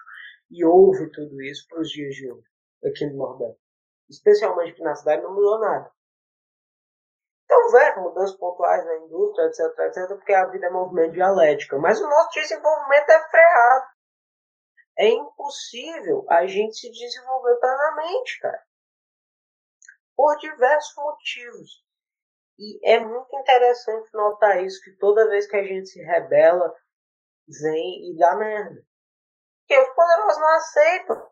e houve tudo isso para os dias de hoje, aqui no Nordeste? Especialmente aqui na cidade não mudou nada. Então, houveram mudanças pontuais na indústria, etc, etc, porque a vida é movimento dialética. Mas o nosso desenvolvimento é freado é impossível a gente se desenvolver plenamente, cara. Por diversos motivos. E é muito interessante notar isso, que toda vez que a gente se rebela, vem e dá merda. Porque os poderosos não aceitam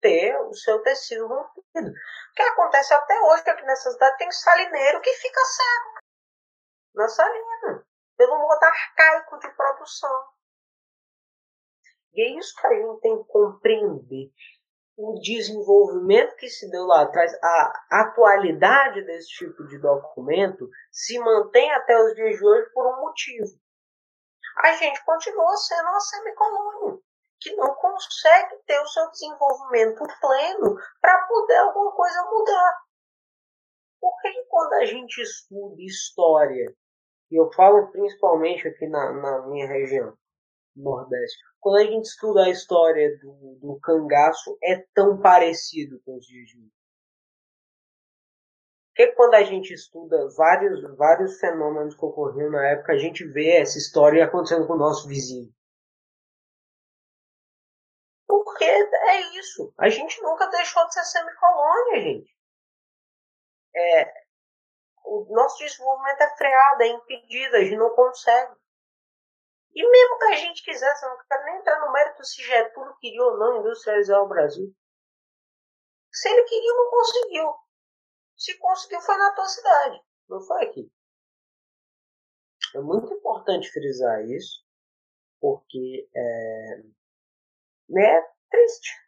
ter o seu tecido rompido. O que acontece até hoje, que aqui nessa cidade tem salineiro que fica cego na salina, pelo modo arcaico de produção. E é isso que a gente tem que compreender. O desenvolvimento que se deu lá atrás, a atualidade desse tipo de documento se mantém até os dias de hoje por um motivo. a gente continua sendo uma semicolônia que não consegue ter o seu desenvolvimento pleno para poder alguma coisa mudar. Porque quando a gente estuda história, e eu falo principalmente aqui na, na minha região, Nordeste, quando a gente estuda a história do, do cangaço, é tão parecido com os dias de hoje. Porque quando a gente estuda vários, vários fenômenos que ocorriam na época, a gente vê essa história acontecendo com o nosso vizinho. Porque é isso. A gente nunca deixou de ser semicolônia, gente. É, o nosso desenvolvimento é freado, é impedido, a gente não consegue. E mesmo que a gente quisesse, não quero nem entrar no mérito se Getúlio queria ou não industrializar o Brasil. Se ele queria, não conseguiu. Se conseguiu, foi na tua cidade, não foi aqui. É muito importante frisar isso, porque é, né, é triste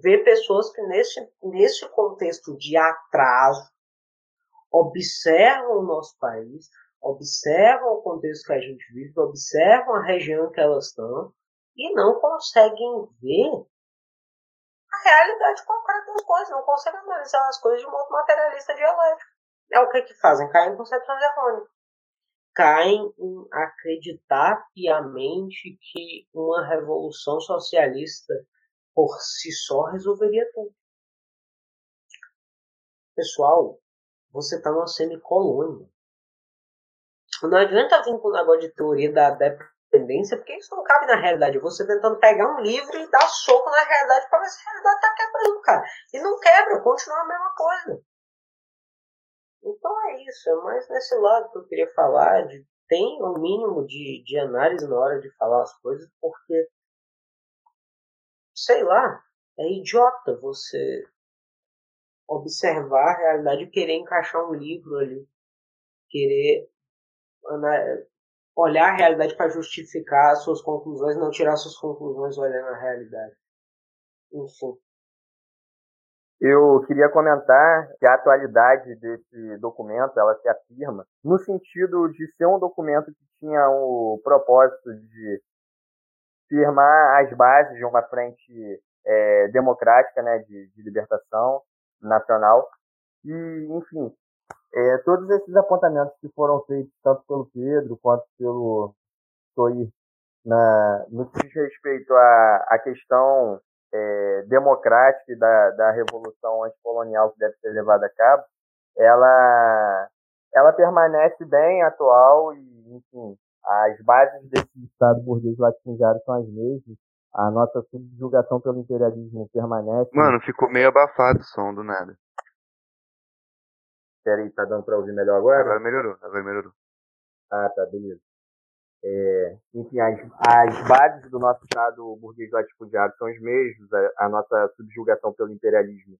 ver pessoas que nesse, nesse contexto de atraso observam o nosso país, observam o contexto que a gente vive, observam a região que elas estão e não conseguem ver a realidade concreta das coisas, não conseguem analisar as coisas de modo materialista dialético. É o que que fazem? Caem em concepções errôneas. Caem em acreditar piamente que uma revolução socialista por si só resolveria tudo. Pessoal, você está numa semicolônia. Não adianta vir com o negócio de teoria da dependência, porque isso não cabe na realidade. Você tentando pegar um livro e dar soco na realidade para ver se a realidade está quebrando, cara. E não quebra, continua a mesma coisa. Então é isso, é mais nesse lado que eu queria falar, de tem um mínimo de, de análise na hora de falar as coisas, porque sei lá, é idiota você observar a realidade e querer encaixar um livro ali, querer olhar a realidade para justificar as suas conclusões, não tirar suas conclusões olhando a realidade. Enfim. Eu queria comentar que a atualidade desse documento, ela se afirma no sentido de ser um documento que tinha o propósito de firmar as bases de uma frente é, democrática, né, de, de libertação, nacional. E, enfim, é, todos esses apontamentos que foram feitos tanto pelo Pedro quanto pelo Toir na, no que diz respeito à, à questão é, democrática da, da revolução anticolonial que deve ser levada a cabo, ela, ela permanece bem atual e, enfim, as bases desse Estado burguês latifundiário são as mesmas a nossa subjugação pelo imperialismo permanece. Mano, ficou meio abafado o som do nada. Peraí, tá dando pra ouvir melhor agora? Agora melhorou, agora melhorou. Ah, tá, beleza. É, enfim, as, as bases do nosso Estado burguês latifundiário são as mesmas, a, a nossa subjugação pelo imperialismo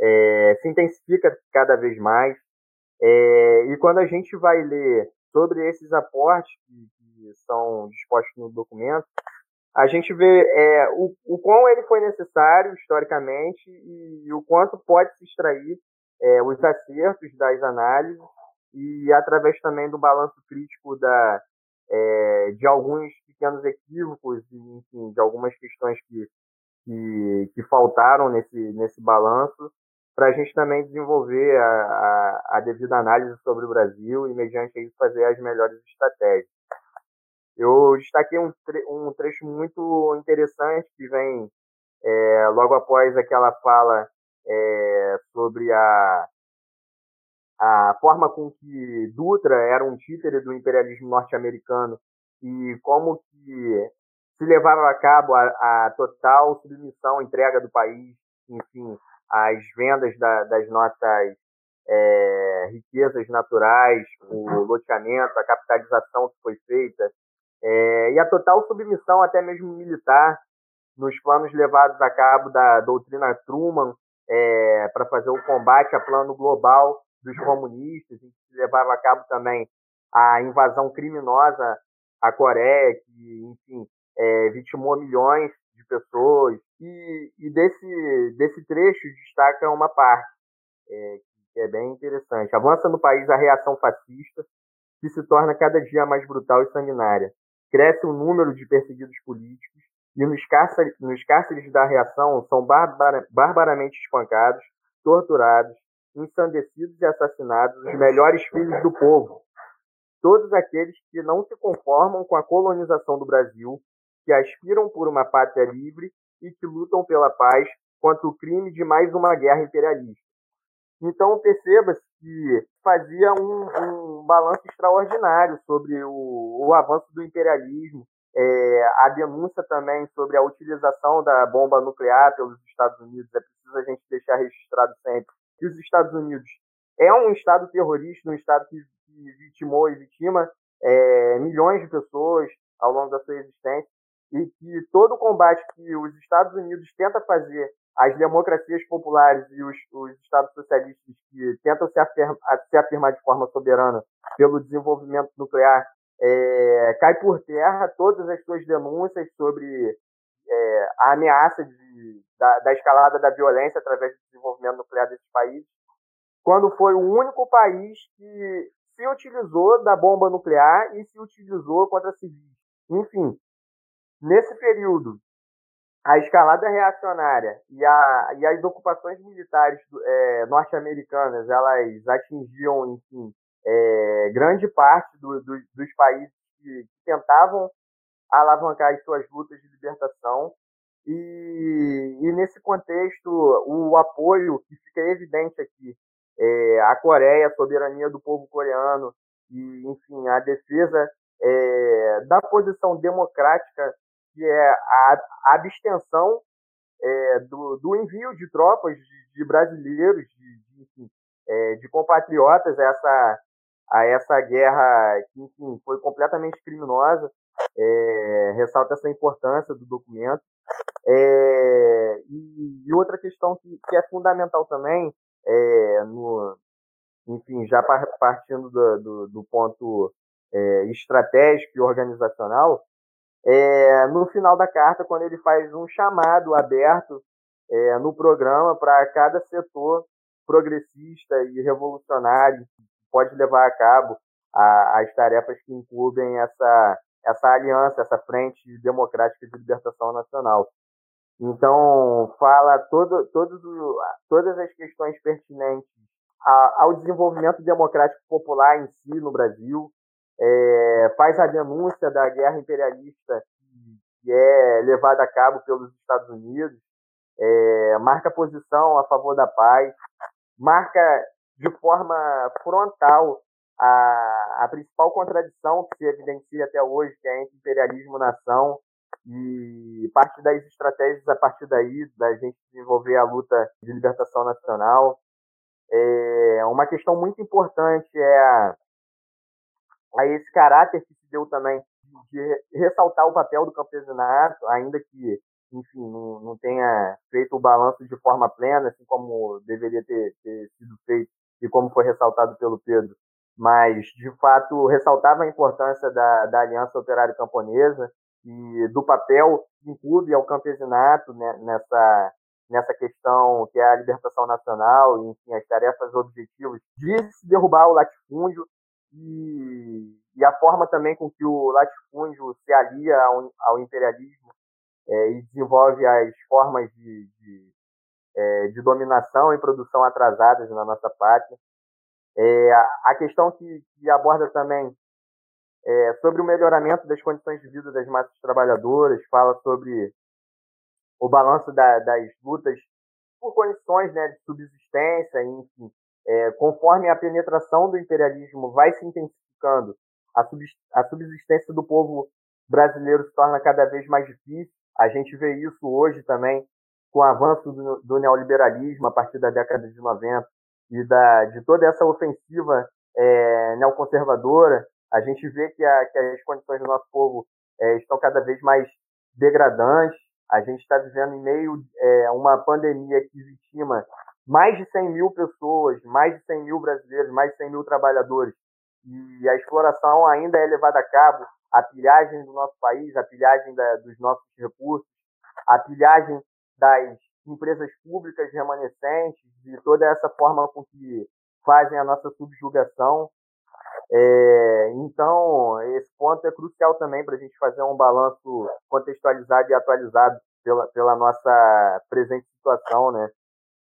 é, se intensifica cada vez mais. É, e quando a gente vai ler sobre esses aportes que, que são dispostos no documento, a gente vê é, o, o quão ele foi necessário historicamente e, e o quanto pode se extrair é, os acertos das análises e através também do balanço crítico da, é, de alguns pequenos equívocos e enfim, de algumas questões que, que, que faltaram nesse, nesse balanço para a gente também desenvolver a, a, a devida análise sobre o Brasil e mediante isso fazer as melhores estratégias. Eu destaquei um, tre um trecho muito interessante que vem é, logo após aquela fala é, sobre a, a forma com que Dutra era um títere do imperialismo norte-americano e como que se levava a cabo a, a, total submissão, entrega do país, enfim, as vendas da, das nossas é, riquezas naturais, o loteamento, a capitalização que foi feita, é, e a total submissão, até mesmo militar, nos planos levados a cabo da doutrina Truman é, para fazer o combate a plano global dos comunistas, que levava a cabo também a invasão criminosa à Coreia, que, enfim, é, vitimou milhões de pessoas. E, e desse, desse trecho destaca uma parte, é, que é bem interessante. Avança no país a reação fascista, que se torna cada dia mais brutal e sanguinária cresce o número de perseguidos políticos e nos cárceres, nos cárceres da reação são barbara, barbaramente espancados, torturados, ensandecidos e assassinados os melhores filhos do povo, todos aqueles que não se conformam com a colonização do Brasil, que aspiram por uma pátria livre e que lutam pela paz contra o crime de mais uma guerra imperialista. Então perceba-se que fazia um, um balanço extraordinário sobre o, o avanço do imperialismo, é, a denúncia também sobre a utilização da bomba nuclear pelos Estados Unidos. É preciso a gente deixar registrado sempre que os Estados Unidos é um Estado terrorista, um Estado que, vitimou e vitima é, milhões de pessoas ao longo da sua existência e que todo o combate que os Estados Unidos tenta fazer às democracias populares e os, os Estados socialistas que tentam se, afirma, se afirmar de forma soberana pelo desenvolvimento nuclear é, cai por terra todas as suas denúncias sobre é, a ameaça de, da, da, escalada da violência através do desenvolvimento nuclear desses países, quando foi o único país que se utilizou da bomba nuclear e se utilizou contra civis. Enfim, nesse período, a escalada reacionária e, a, e as ocupações militares é, norte-americanas elas atingiam, enfim, é, grande parte do, do, dos países que, tentavam alavancar as suas lutas de libertação. E, e, nesse contexto, o apoio que fica evidente aqui é, à Coreia, a soberania do povo coreano e, enfim, a defesa é, da posição democrática, que é a, abstenção é, do, do, envio de tropas de, de brasileiros, de, de, é, de compatriotas essa, a essa guerra que, enfim, foi completamente criminosa. É, ressalta essa importância do documento. É, e, e, outra questão que, que, é fundamental também, é, no, enfim, já partindo do, do, do ponto é, estratégico e organizacional, é, no final da carta, quando ele faz um chamado aberto é, no programa para cada setor progressista e revolucionário pode levar a cabo a, as tarefas que incluem essa, essa aliança, essa frente democrática de libertação nacional. Então, fala todo, todos, todas as questões pertinentes ao desenvolvimento democrático popular em si no Brasil, é, faz a denúncia da guerra imperialista que é levada a cabo pelos Estados Unidos, é, marca posição a favor da paz, marca de forma frontal a, a principal contradição que se evidencia até hoje, que é entre imperialismo e nação, e parte das estratégias a partir daí, da gente desenvolver a luta de libertação nacional. É, uma questão muito importante é a, a esse caráter que se deu também de ressaltar o papel do campesinato, ainda que, enfim, não, não tenha feito o balanço de forma plena, assim como deveria ter, ter sido feito e como foi ressaltado pelo Pedro, mas de fato ressaltava a importância da, da aliança operária camponesa e do papel que inclui ao campesinato né, nessa nessa questão que é a libertação nacional e enfim as tarefas objetivos de se derrubar o latifúndio e, e a forma também com que o latifúndio se alia ao, ao imperialismo é, e desenvolve as formas de, de é, de dominação e produção atrasadas na nossa pátria. É, a questão que, que aborda também é, sobre o melhoramento das condições de vida das massas trabalhadoras, fala sobre o balanço da, das lutas por condições né, de subsistência, enfim, é, conforme a penetração do imperialismo vai se intensificando, a, a subsistência do povo brasileiro se torna cada vez mais difícil. A gente vê isso hoje também com o avanço do, do, neoliberalismo a partir da década de 90 e da, de toda essa ofensiva é, neoconservadora, a gente vê que, a, que, as condições do nosso povo é, estão cada vez mais degradantes. A gente está vivendo em meio é, a uma pandemia que vitima mais de 100 mil pessoas, mais de 100 mil brasileiros, mais de 100 mil trabalhadores. E a exploração ainda é levada a cabo, a pilhagem do nosso país, a pilhagem da, dos nossos recursos, a pilhagem das empresas públicas remanescentes, de toda essa forma com que fazem a nossa subjugação. É, então, esse ponto é crucial também para a gente fazer um balanço contextualizado e atualizado pela, pela nossa presente situação, né?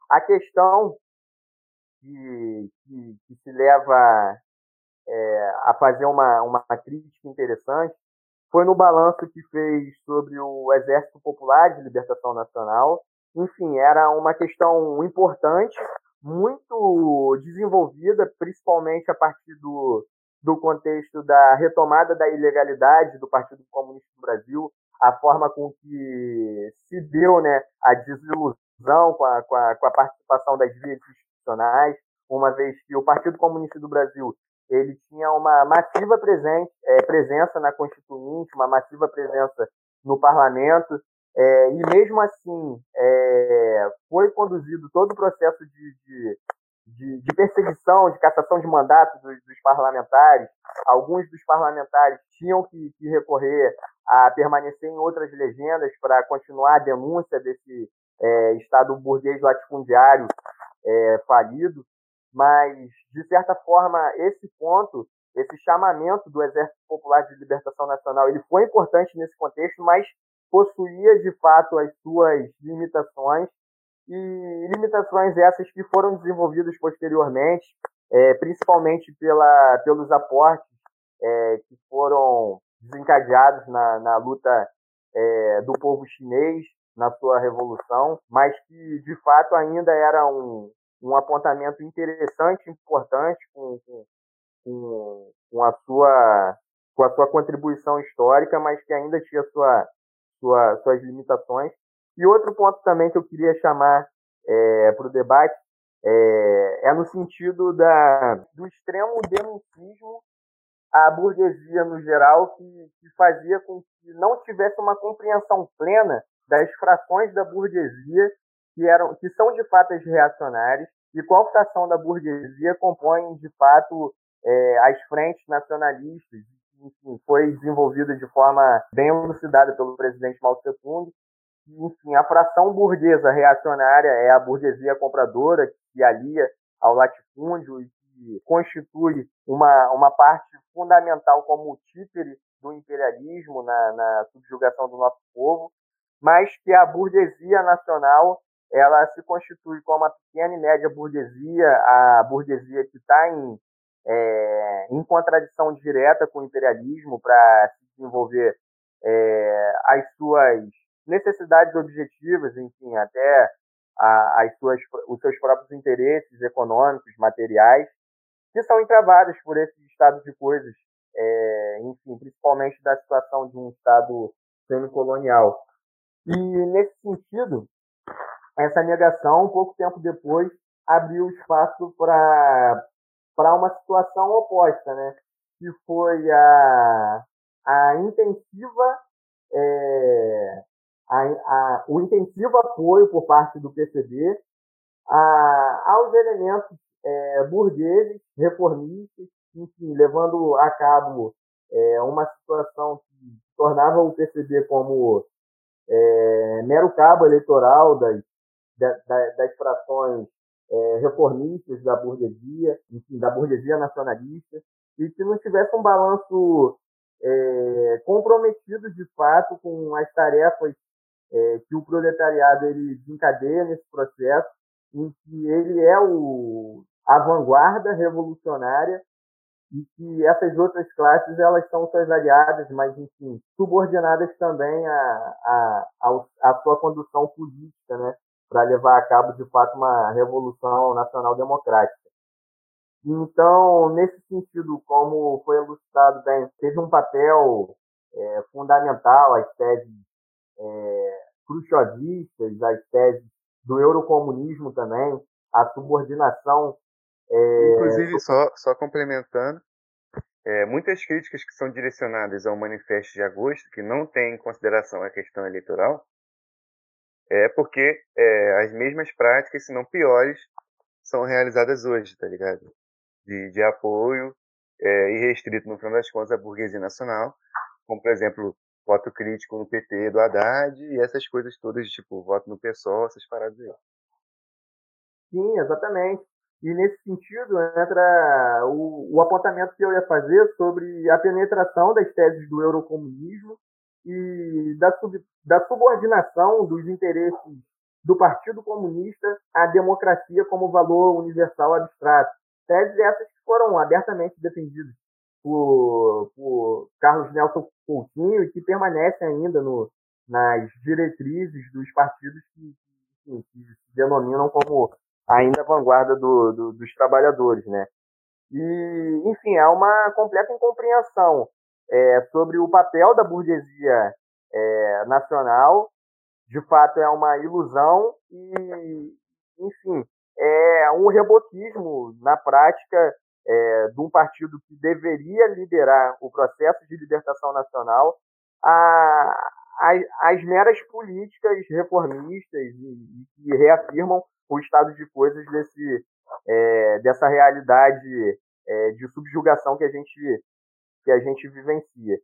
A questão que, que, que se leva é, a fazer uma, uma crítica interessante foi no balanço que fez sobre o Exército Popular de Libertação Nacional. Enfim, era uma questão importante, muito desenvolvida, principalmente a partir do, do contexto da retomada da ilegalidade do Partido Comunista do Brasil, a forma com que se deu né, a desilusão com a, com a, com a participação das vias institucionais, uma vez que o Partido Comunista do Brasil ele tinha uma massiva é, presença na Constituinte, uma massiva presença no parlamento, é, e mesmo assim é, foi conduzido todo o processo de, de, de, de perseguição, de cassação de mandatos dos, dos, parlamentares. Alguns dos parlamentares tinham que, que recorrer a permanecer em outras legendas para continuar a denúncia desse é, Estado burguês latifundiário é, falido mas, de certa forma, esse ponto, esse chamamento do Exército Popular de Libertação Nacional, ele foi importante nesse contexto, mas possuía, de fato, as suas limitações, e limitações essas que foram desenvolvidas posteriormente, é, principalmente pela, pelos aportes é, que foram desencadeados na, na luta é, do povo chinês na sua revolução, mas que de fato ainda era um, um apontamento interessante, importante, com, com, com, a sua, com a sua contribuição histórica, mas que ainda tinha sua, sua, suas limitações. E outro ponto também que eu queria chamar é, para o debate é, é, no sentido da, do extremo denuncismo à burguesia no geral, que, que fazia com que não tivesse uma compreensão plena das frações da burguesia que, eram, que são de fato as reacionárias, e qual fração da burguesia compõe de fato é, as frentes nacionalistas, enfim, foi desenvolvida de forma bem elucidada pelo presidente Mao Tse Tung. Enfim, a fração burguesa reacionária é a burguesia compradora, que se alia ao latifúndio e que constitui uma, uma parte fundamental como títere do imperialismo na, na subjugação do nosso povo, mas que a burguesia nacional ela se constitui como a pequena e média burguesia, a burguesia que está em, é, em contradição direta com o imperialismo para se desenvolver é, as suas necessidades objetivas, enfim, até a, as suas, os seus próprios interesses econômicos, materiais, que são entravadas por esse estado de coisas, é, enfim, principalmente da situação de um estado semicolonial. E nesse sentido, essa negação, pouco tempo depois, abriu espaço para uma situação oposta, né? que foi a, a intensiva é, a, a, o intensivo apoio por parte do PCB a, aos elementos é, burgueses, reformistas, enfim, levando a cabo é, uma situação que tornava o PCB como é, mero cabo eleitoral das, das frações é, reformistas da burguesia, enfim, da burguesia nacionalista, e que não tivesse um balanço é, comprometido de fato com as tarefas é, que o proletariado ele desencadeia nesse processo, em que ele é o, a vanguarda revolucionária e que essas outras classes elas são suas aliadas, mas enfim subordinadas também à a, a, a, sua condução política, né? Para levar a cabo, de fato, uma revolução nacional democrática. Então, nesse sentido, como foi elucidado bem, teve um papel é, fundamental as teses é, khrushchevistas, as teses do eurocomunismo também, a subordinação. É, Inclusive, só, só complementando, é, muitas críticas que são direcionadas ao Manifesto de Agosto, que não tem em consideração a questão eleitoral, é porque é, as mesmas práticas, se não piores, são realizadas hoje, tá ligado? De, de apoio é, irrestrito, no final das contas, à burguesia nacional, como, por exemplo, voto crítico no PT do Haddad e essas coisas todas, tipo, voto no PSOL, essas paradas aí. Sim, exatamente. E nesse sentido entra o, o, apontamento que eu ia fazer sobre a penetração das teses do eurocomunismo e da, sub, da subordinação dos interesses do Partido Comunista à democracia como valor universal abstrato. Teses essas que foram abertamente defendidas por, por Carlos Nelson Coutinho e que permanecem ainda no, nas diretrizes dos partidos que, que, que se denominam como ainda vanguarda do, do, dos trabalhadores, né? E, enfim, há uma completa incompreensão é, sobre o papel da burguesia é, nacional. De fato, é uma ilusão e, enfim, é um rebotismo na prática é, de um partido que deveria liderar o processo de libertação nacional a, as, as meras políticas reformistas e, que reafirmam o estado de coisas desse, é, dessa realidade é, de subjugação que a gente que a gente vivencia.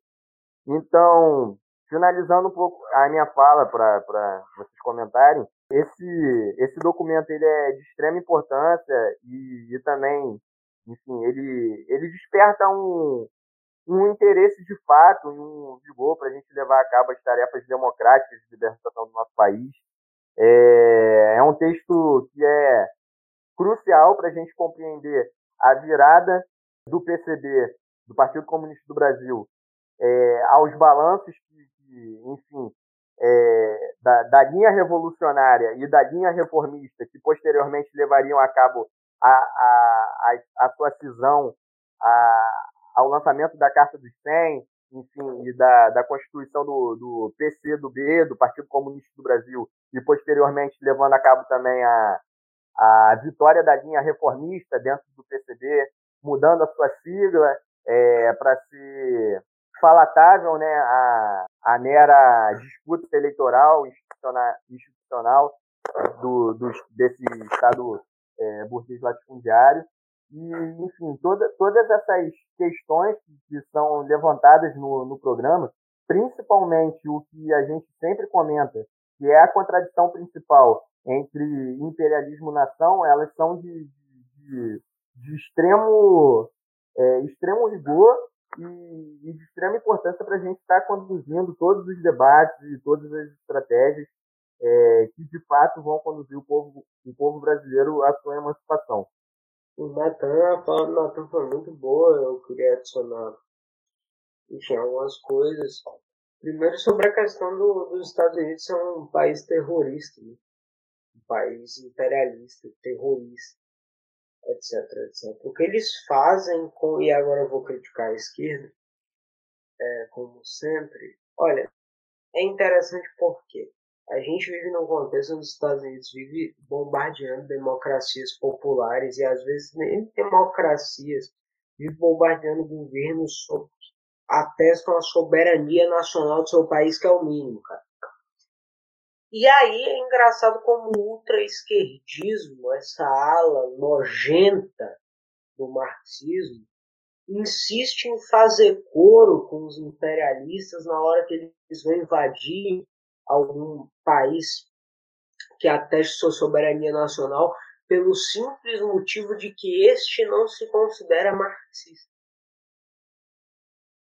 Então, finalizando um pouco a minha fala para vocês comentarem, esse esse documento ele é de extrema importância e, e também, enfim, ele ele desperta um um interesse de fato e um vigor para a gente levar a cabo as tarefas democráticas de libertação do nosso país. É, é um texto que é crucial para a gente compreender a virada do PCB, do Partido Comunista do Brasil, é, aos balanços que, que enfim, é, da, da, linha revolucionária e da linha reformista, que posteriormente levariam a cabo a, a, a, a sua cisão, a, ao lançamento da Carta dos 100, enfim, e da, da constituição do, do PC do B, do Partido Comunista do Brasil, e posteriormente levando a cabo também a, a vitória da linha reformista dentro do PCB, mudando a sua sigla é, para ser palatável né, a, a mera disputa eleitoral institucional, institucional do, do, desse Estado é, burguês latifundiário. E, enfim, toda, todas essas questões que são levantadas no, no programa, principalmente o que a gente sempre comenta, que é a contradição principal entre imperialismo e nação, elas são de, de, de extremo, é, extremo rigor e, e, de extrema importância para a gente estar tá conduzindo todos os debates e todas as estratégias é, que de fato vão conduzir o povo, o povo brasileiro à sua emancipação. O Natan, a fala do Natan foi muito boa, eu queria adicionar, enfim, algumas coisas. Primeiro sobre a questão do, dos Estados Unidos ser um país terrorista, né? um país imperialista, terrorista, etc, etc. O que eles fazem com, e agora eu vou criticar a esquerda, é, como sempre, olha, é interessante porque a gente vive num contexto onde os Estados Unidos vive bombardeando democracias populares e às vezes nem democracias, vive bombardeando governos que atestam a soberania nacional do seu país, que é o mínimo, cara. E aí é engraçado como o ultra-esquerdismo, essa ala nojenta do marxismo, insiste em fazer coro com os imperialistas na hora que eles vão invadir algum país que ateste sua soberania nacional pelo simples motivo de que este não se considera marxista.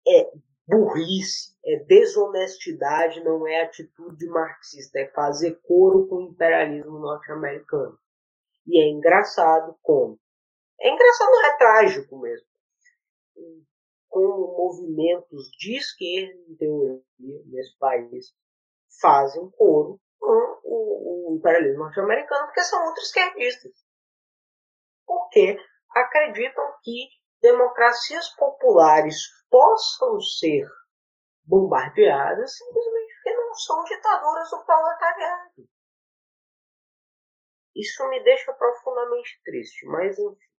É burrice, é desonestidade, não é atitude marxista, é fazer coro com o imperialismo norte-americano. E é engraçado como. É engraçado, não é trágico mesmo. Como movimentos de esquerda, em teoria, nesse país, fazem coro com o, o imperialismo norte-americano, porque são ultra-esquerdistas. Porque acreditam que democracias populares possam ser bombardeadas simplesmente porque não são ditaduras do proletariado. Isso me deixa profundamente triste, mas enfim.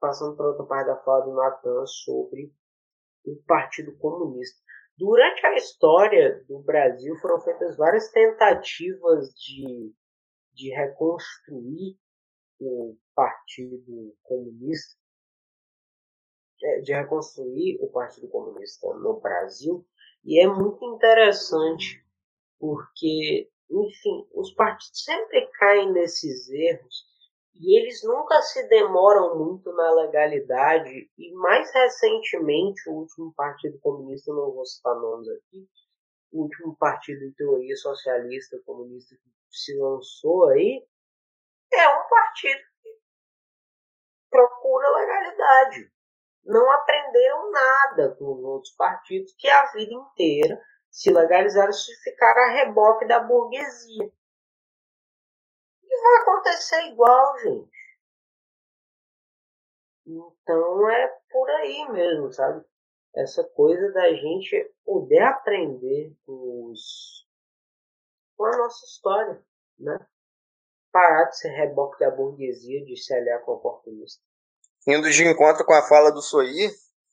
Passando para outra parte da fala do Natan sobre o Partido Comunista. Durante a história do Brasil foram feitas várias tentativas de, de reconstruir o Partido Comunista, de reconstruir o Partido Comunista no Brasil, e é muito interessante porque, enfim, os partidos sempre caem nesses erros E eles nunca se demoram muito na legalidade, e mais recentemente, o último Partido Comunista, não vou citar nomes aqui, o último partido de teoria socialista comunista que se lançou aí, é um partido que procura legalidade. Não aprenderam nada com os outros partidos que a vida inteira se legalizaram se ficaram a reboque da burguesia. E vai acontecer igual, gente. Então é por aí mesmo, sabe? Essa coisa da gente poder aprender com, os... com a nossa história, né? Parar de ser reboque da burguesia, de se aliar com o oportunista. Indo de encontro com a fala do Soir,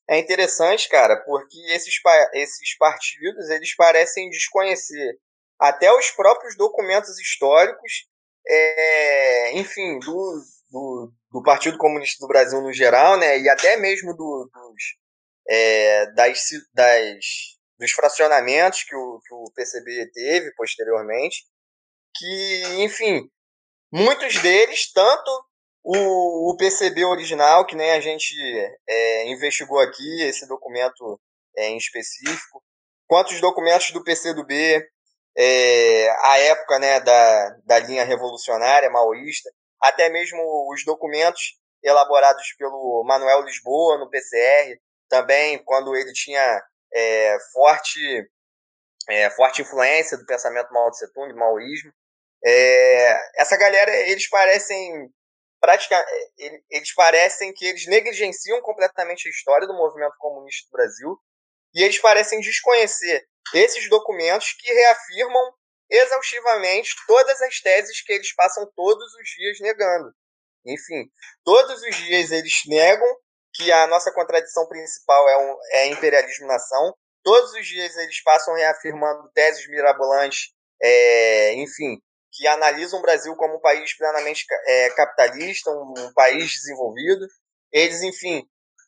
é interessante, cara, porque esses, esses partidos eles parecem desconhecer até os próprios documentos históricos, é, enfim, do, do, do, Partido Comunista do Brasil no geral, né, e até mesmo do, dos, é, das, das, dos fracionamentos que o, que o PCB teve posteriormente, que, enfim, muitos deles, tanto o, o PCB original, que nem a gente é, investigou aqui, esse documento é, em específico, quanto os documentos do PCdoB, é, a época né, da, da linha revolucionária maoísta, até mesmo os documentos elaborados pelo Manuel Lisboa no PCR, também quando ele tinha é, forte, é, forte influência do pensamento Mao Tse Tung, maoísmo. É, essa galera, eles parecem praticamente, eles parecem que eles negligenciam completamente a história do movimento comunista do Brasil e eles parecem desconhecer esses documentos que reafirmam exaustivamente todas as teses que eles passam todos os dias negando. Enfim, todos os dias eles negam que a nossa contradição principal é, um, é imperialismo-nação. Todos os dias eles passam reafirmando teses mirabolantes, é, enfim, que analisam o Brasil como um país plenamente é, capitalista, um, um, país desenvolvido. Eles, enfim,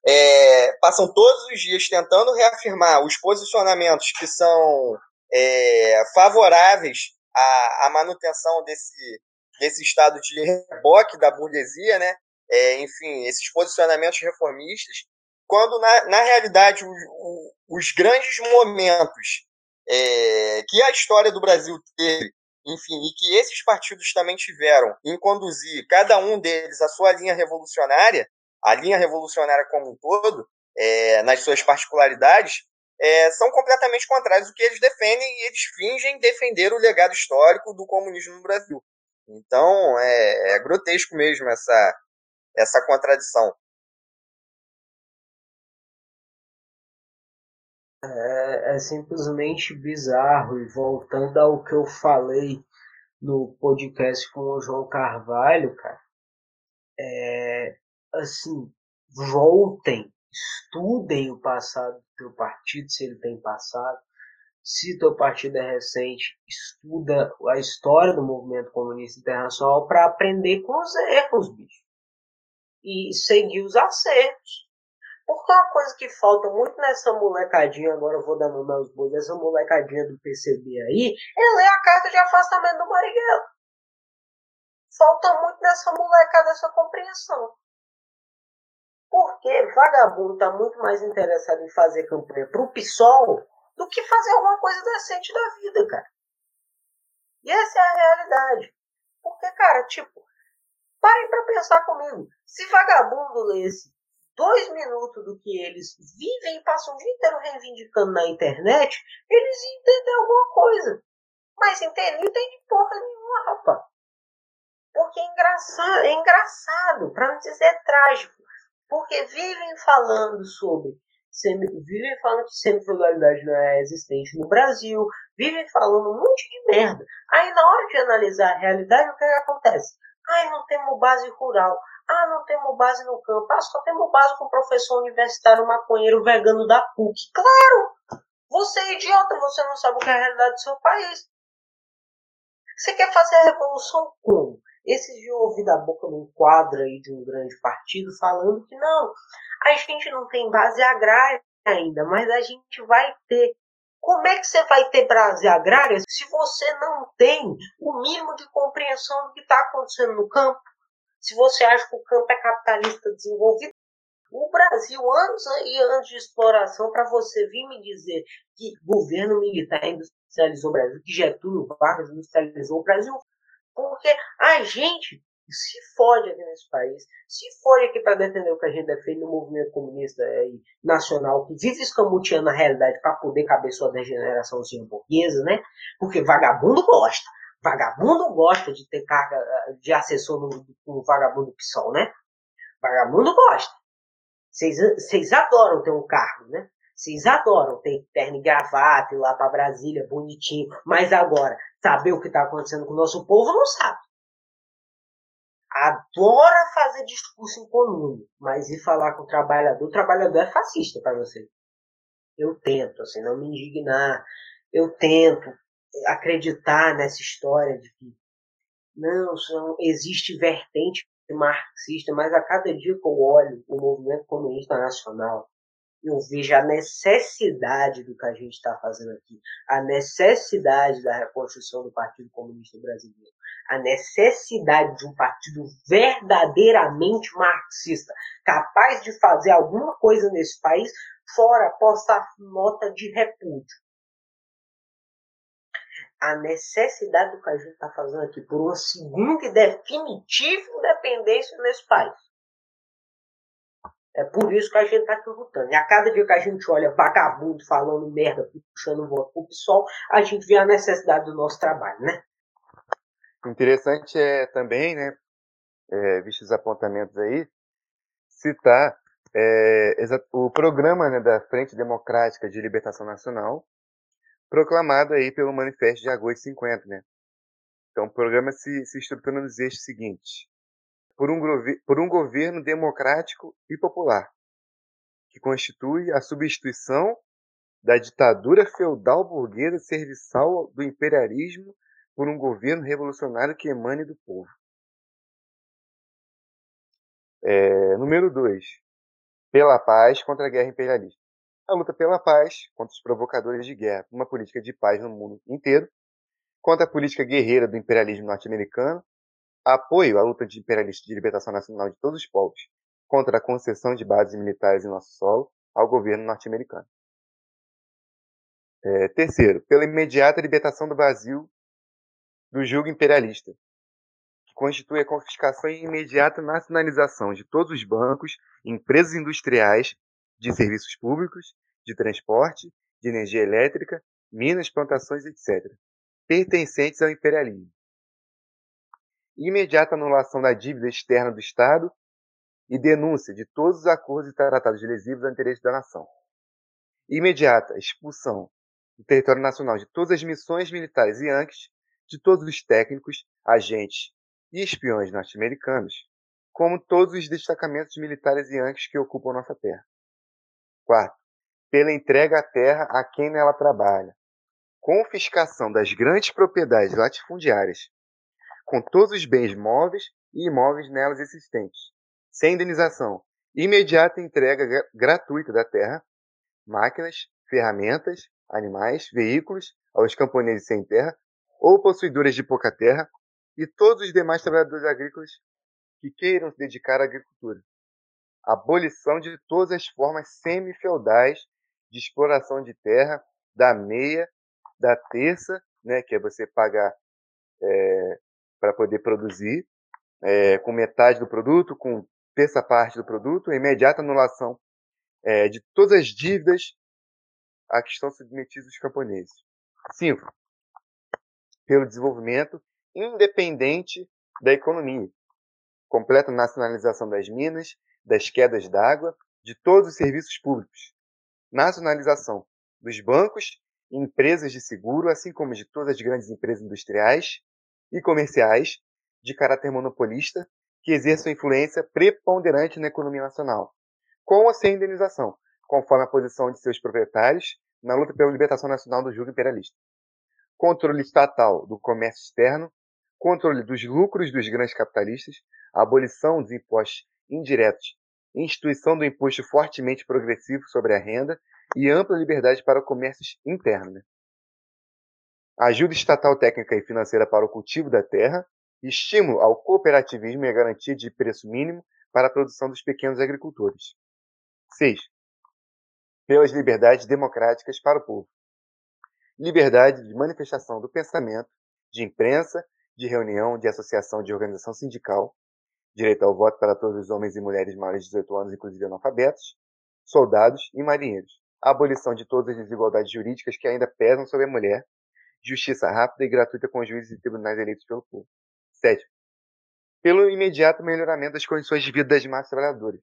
é, passam todos os dias tentando reafirmar os posicionamentos que são é, favoráveis à, à, manutenção desse, desse estado de reboque da burguesia, né? É, enfim, esses posicionamentos reformistas, quando na, na realidade o, o, os grandes momentos é, que a história do Brasil teve enfim, e que esses partidos também tiveram em conduzir cada um deles a sua linha revolucionária, a linha revolucionária como um todo, é, nas suas particularidades, é, são completamente contrários do que eles defendem e eles fingem defender o legado histórico do comunismo no Brasil. Então, é, é grotesco mesmo essa, essa contradição. É, é, simplesmente bizarro. E voltando ao que eu falei no podcast com o João Carvalho, cara, é assim, voltem, estudem o passado do teu partido, se ele tem passado. Se teu partido é recente, estuda a história do movimento comunista internacional para aprender com os erros, bicho. E seguir os acertos. Porque uma coisa que falta muito nessa molecadinha, agora eu vou dar nome aos bois, essa molecadinha do PCB aí, é ler a carta de afastamento do Marighella. Falta muito nessa molecada essa compreensão. Porque vagabundo tá muito mais interessado em fazer campanha pro PSOL do que fazer alguma coisa decente da vida, cara. E essa é a realidade. Porque, cara, tipo, parem pra pensar comigo. Se vagabundo lesse dois minutos do que eles vivem e passam o dia inteiro reivindicando na internet, eles entendem alguma coisa. Mas entende? Não entende porra nenhuma, rapaz. Porque é engraçado, é engraçado, para não dizer trágico. Porque vivem falando sobre. Vivem falando que semifeudalidade não é existente no Brasil, vivem falando um monte de merda. Aí na hora de analisar a realidade, o que, é que acontece? Ai, não temos base rural. Ah, não temos base no campo. Ah, só temos base com professor universitário maconheiro vegano da PUC. Claro! Você é idiota, você não sabe o que é a realidade do seu país. Você quer fazer a revolução como? Esses de ouvir da boca num quadro aí de um grande partido falando que não, a gente não tem base agrária ainda, mas a gente vai ter. Como é que você vai ter base agrária se você não tem o mínimo de compreensão do que está acontecendo no campo? Se você acha que o campo é capitalista desenvolvido, o Brasil, anos e anos de exploração, para você vir me dizer que governo militar industrializou o Brasil, que Getúlio Vargas industrializou o Brasil, porque a gente se fode aqui nesse país, se fode aqui para defender o que a gente defende no movimento comunista e nacional, que vive escamuteando a realidade para poder caber sua degeneraçãozinha burguesa, né? Porque vagabundo gosta. Vagabundo gosta de ter carga de assessor no, no vagabundo PSOL, né? Vagabundo gosta. Vocês adoram ter um cargo, né? Vocês adoram ter terno e gravata, ir lá para Brasília, bonitinho. Mas agora, saber o que está acontecendo com o nosso povo, não sabe. Adora fazer discurso em comum, mas ir falar com o trabalhador, o trabalhador é fascista para você. Eu tento, assim, não me indignar. Eu tento acreditar nessa história de que não, não existe vertente marxista, mas a cada dia que eu olho o movimento comunista nacional, eu vejo a necessidade do que a gente está fazendo aqui, a necessidade da reconstrução do Partido Comunista Brasileiro, a necessidade de um partido verdadeiramente marxista, capaz de fazer alguma coisa nesse país, fora postar nota de repúdio a necessidade do que a gente está fazendo aqui por uma segunda e definitiva independência nesse país. É por isso que a gente está aqui lutando. E a cada dia que a gente olha vagabundo falando merda, puxando voto pro PSOL, a gente vê a necessidade do nosso trabalho, né? Interessante é também, né, é, vistos os apontamentos aí, citar é, o programa né, da Frente Democrática de Libertação Nacional, proclamado aí pelo Manifesto de Agosto de 50, né? Então, o programa se, se estrutura nos eixos seguintes. Por um, por um governo democrático e popular, que constitui a substituição da ditadura feudal burguesa serviçal do imperialismo por um governo revolucionário que emane do povo. É, número 2. Pela paz contra a guerra imperialista a luta pela paz contra os provocadores de guerra, uma política de paz no mundo inteiro, contra a política guerreira do imperialismo norte-americano, apoio à luta de imperialista de libertação nacional de todos os povos, contra a concessão de bases militares em nosso solo ao governo norte-americano. É, terceiro, pela imediata libertação do Brasil do jugo imperialista, que constitui a confiscação e imediata nacionalização de todos os bancos, empresas industriais de serviços públicos, de transporte, de energia elétrica, minas, plantações, etc., pertencentes ao imperialismo. Imediata anulação da dívida externa do Estado e denúncia de todos os acordos e tratados lesivos ao interesse da nação. Imediata expulsão do território nacional de todas as missões militares anques, de todos os técnicos, agentes e espiões norte-americanos, como todos os destacamentos militares anques que ocupam nossa terra. Quarto, pela entrega à terra a quem nela trabalha. Confiscação das grandes propriedades latifundiárias, com todos os bens móveis e imóveis nelas existentes, sem indenização. Imediata entrega gratuita da terra, máquinas, ferramentas, animais, veículos aos camponeses sem terra ou possuidores de pouca terra e todos os demais trabalhadores agrícolas que queiram se dedicar à agricultura abolição de todas as formas semi-feudais de exploração de terra, da meia, da terça, né, que é você pagar é, para poder produzir, é, com metade do produto, com terça parte do produto, imediata anulação é, de todas as dívidas a que estão submetidos os camponeses. 5. Pelo desenvolvimento independente da economia. Completa nacionalização das minas das quedas d'água, de todos os serviços públicos, nacionalização dos bancos e empresas de seguro, assim como de todas as grandes empresas industriais e comerciais de caráter monopolista que exerçam influência preponderante na economia nacional, com ou sem indenização, conforme a posição de seus proprietários na luta pela libertação nacional do jugo imperialista. Controle estatal do comércio externo, controle dos lucros dos grandes capitalistas, abolição dos impostos indiretos, instituição do imposto fortemente progressivo sobre a renda e ampla liberdade para o comércio interno. Né? Ajuda estatal técnica e financeira para o cultivo da terra, estímulo ao cooperativismo e a garantia de preço mínimo para a produção dos pequenos agricultores. 6. Pelas liberdades democráticas para o povo. Liberdade de manifestação do pensamento, de imprensa, de reunião, de associação, de organização sindical, direito ao voto para todos os homens e mulheres maiores de 18 anos, inclusive analfabetos, soldados e marinheiros, a abolição de todas as desigualdades jurídicas que ainda pesam sobre a mulher, justiça rápida e gratuita com juízes e tribunais eleitos pelo povo. 7. Pelo imediato melhoramento das condições de vida das massas trabalhadoras,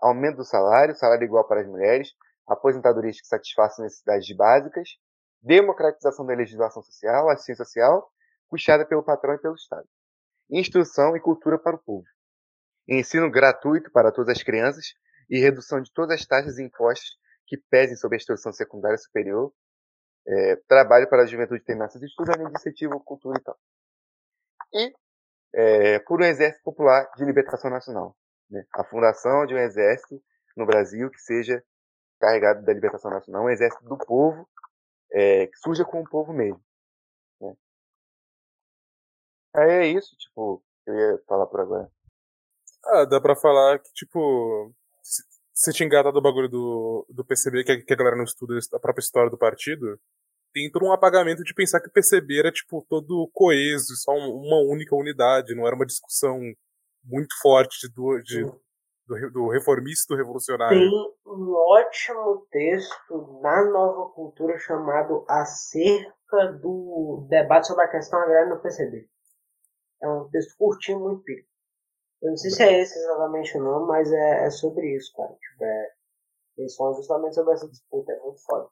aumento do salário, salário igual para as mulheres, aposentadorias que satisfaçam necessidades básicas, democratização da legislação social, assistência social, puxada pelo patrão e pelo Estado. Instrução e cultura para o povo. Ensino gratuito para todas as crianças e redução de todas as taxas e impostos que pesem sobre a instrução secundária superior. É, trabalho para a juventude terminar seus estudos, além de incentivo, cultura e tal. E é, por um exército popular de libertação nacional. Né? A fundação de um exército no Brasil que seja carregado da libertação nacional, um exército do povo, é, que surja com o povo mesmo. Aí é isso, tipo, eu ia falar por agora. Ah, dá pra falar que, tipo, se tinha engatado o bagulho do, do PCB, que a, que a galera não estuda a própria história do partido, tem todo um apagamento de pensar que o PCB era, tipo, todo coeso, só uma única unidade, não era uma discussão muito forte do, de, do, do reformista do revolucionário. Tem um ótimo texto na Nova Cultura chamado Acerca do debate sobre a questão agrária no PCB. É um texto curtinho, muito pico. Eu não sei se é esse exatamente o nome, mas é, é sobre isso, cara. Tipo, é, eles falam justamente sobre essa disputa, é muito foda.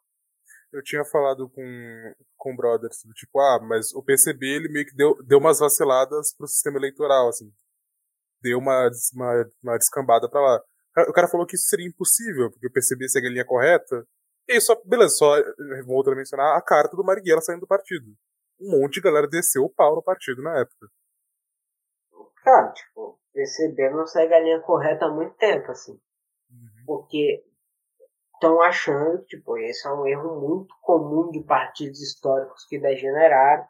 Eu tinha falado com, com o brother, tipo, ah, mas o PCB ele meio que deu, deu umas vaciladas pro sistema eleitoral, assim. Deu uma, uma, uma descambada pra lá. O cara falou que isso seria impossível, porque o PCB segue a linha correta. E aí, só, beleza, só volto a mencionar a carta do Marighella saindo do partido. Um monte de galera desceu o pau no partido na época. Cara, tipo, PCB não segue a linha correta há muito tempo, assim. Uhum. Porque estão achando tipo, esse é um erro muito comum de partidos históricos que degeneraram.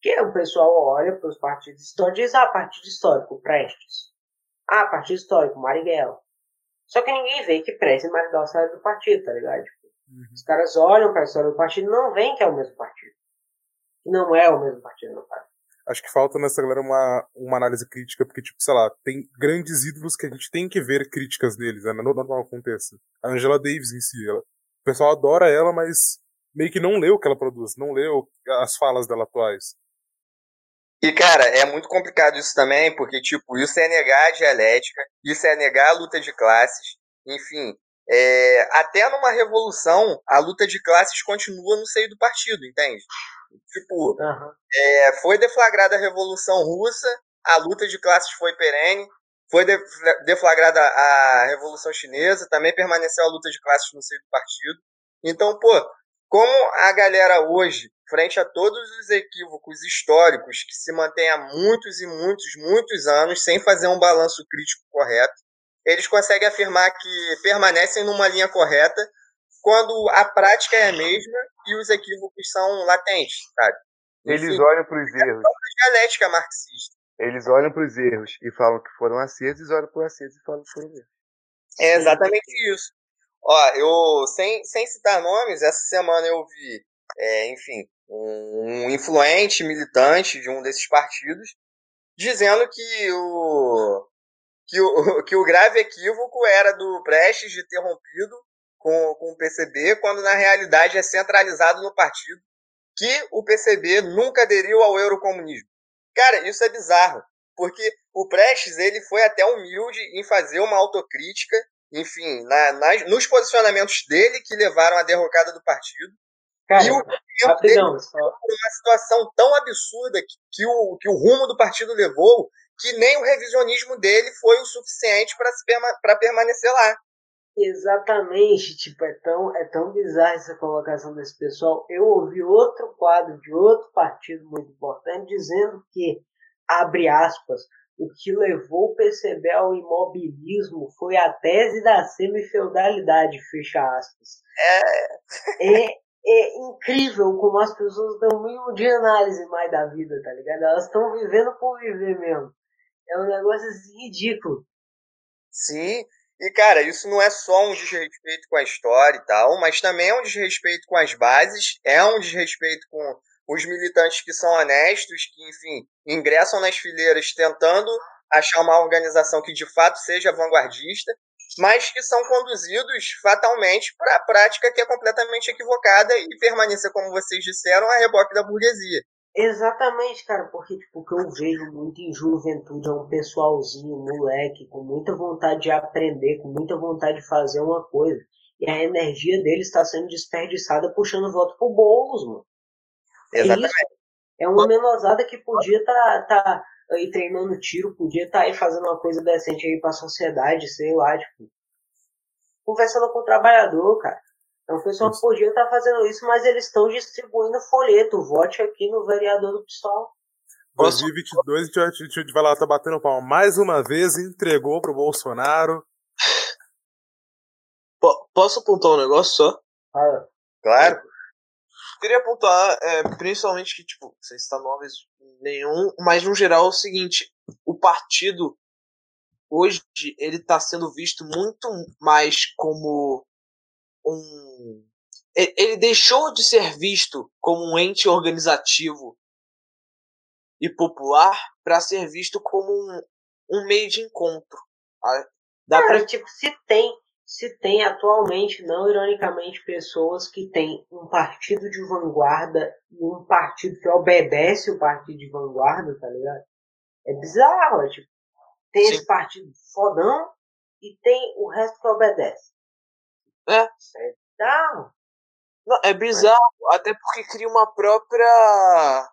Que o pessoal olha para os partidos históricos e diz, ah, partido histórico, Prestes. Ah, partido histórico, Marighella. Só que ninguém vê que Prestes e Marighella saíram do partido, tá ligado? Tipo, uhum. Os caras olham para a história do partido e não veem que é o mesmo partido. Que não é o mesmo partido, no caso acho que falta nessa galera uma, uma análise crítica, porque, tipo, sei lá, tem grandes ídolos que a gente tem que ver críticas deles, né? Não normal aconteça. A Angela Davis em si, ela, o pessoal adora ela, mas meio que não lê o que ela produz, não lê as falas dela atuais. E, cara, é muito complicado isso também, porque, tipo, isso é negar a dialética, isso é negar a luta de classes, enfim. É, até numa revolução, a luta de classes continua no seio do partido, entende? Tipo, uhum. é, foi deflagrada a Revolução Russa, a luta de classes foi perene, foi deflagrada a Revolução Chinesa, também permaneceu a luta de classes no seio do partido. Então, pô, como a galera hoje, frente a todos os equívocos históricos que se mantêm há muitos e muitos, muitos anos sem fazer um balanço crítico correto, eles conseguem afirmar que permanecem numa linha correta quando a prática é a mesma e os equívocos são latentes, sabe? Eles Enfim, olham para os erros. É a dialética marxista. Eles olham para os erros e falam que foram acertos, e olham para os acertos e falam que foram erros. É exatamente isso. Ó, eu, sem, sem citar nomes, essa semana eu vi, é, enfim, um, um influente militante de um desses partidos dizendo que o, que o, que o grave equívoco era do Prestes de ter rompido com, com o PCB, quando na realidade é centralizado no partido, que o PCB nunca aderiu ao eurocomunismo. Cara, isso é bizarro, porque o Prestes ele foi até humilde em fazer uma autocrítica, enfim, na, nas, nos posicionamentos dele que levaram à derrocada do partido. Cara, e o rapidão, só... uma situação tão absurda que, que, o, que o rumo do partido levou que nem o revisionismo dele foi o suficiente para permanecer lá. Exatamente, tipo, é tão, é tão bizarra essa colocação desse pessoal. Eu ouvi outro quadro de outro partido muito importante dizendo que, abre aspas, o que levou o PCB ao imobilismo foi a tese da semifeudalidade, fecha aspas. É, é é incrível como as pessoas um mínimo de análise mais da vida, tá ligado? Elas estão vivendo por viver mesmo. É um negócio assim, ridículo. Sim, e cara, isso não é só um desrespeito com a história e tal, mas também é um desrespeito com as bases, é um desrespeito com os militantes que são honestos, que, enfim, ingressam nas fileiras tentando achar uma organização que de fato seja vanguardista, mas que são conduzidos fatalmente para a prática que é completamente equivocada e permanecer, como vocês disseram, a reboque da burguesia. Exatamente, cara, porque tipo, o que eu vejo muito em juventude é um pessoalzinho, moleque, com muita vontade de aprender, com muita vontade de fazer uma coisa. E a energia deles está sendo desperdiçada puxando voto pro Boulos, mano. Exatamente. É, isso. é uma menosada que podia estar tá, tá aí treinando tiro, podia estar tá aí fazendo uma coisa decente aí pra sociedade, sei lá, tipo. Conversando com o trabalhador, cara. Então o pessoal podia estar tá fazendo isso, mas eles estão distribuindo folheto. Vote aqui no vereador do PSOL. 2022 a gente vai lá, tá batendo palma mais uma vez entregou pro Bolsonaro. posso apontar um negócio só? Ah, claro. Queria apontar, é, principalmente que, tipo, vocês estão novos nenhum, mas no geral é o seguinte: o partido hoje ele está sendo visto muito mais como um. Ele deixou de ser visto como um ente organizativo e popular para ser visto como um, um meio de encontro. Dá Cara, pra... tipo, se tem, se tem atualmente, não ironicamente, pessoas que têm um partido de vanguarda e um partido que obedece o partido de vanguarda, tá ligado? É bizarro, é, tipo, tem Sim. esse partido fodão e tem o resto que obedece. É. É bizarro. Não, é bizarro, Mas... até porque cria uma própria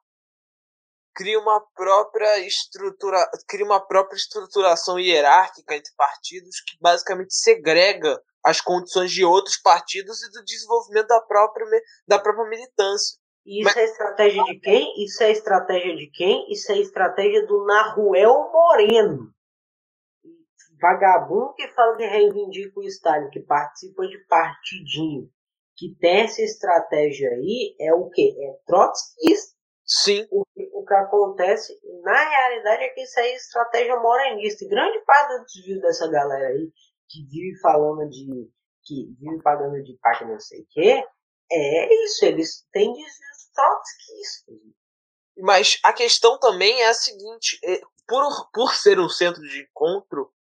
cria uma própria estrutura, cria uma própria estruturação hierárquica entre partidos que basicamente segrega as condições de outros partidos e do desenvolvimento da própria da própria militância. Isso Mas... é estratégia de quem? Isso é estratégia de quem? Isso é estratégia do Naruel Moreno vagabundo que fala que reivindica o Stalin, que participa de partidinho, que tem essa estratégia aí, é o que? É trotskista. Sim. O, o que acontece, na realidade, é que isso aí é estratégia morenista. E grande parte do desvio dessa galera aí, que vive falando de. que vive pagando de paca não sei o quê, é isso. Eles têm desvios trotskistas. Mas a questão também é a seguinte: é, por, por ser um centro de encontro,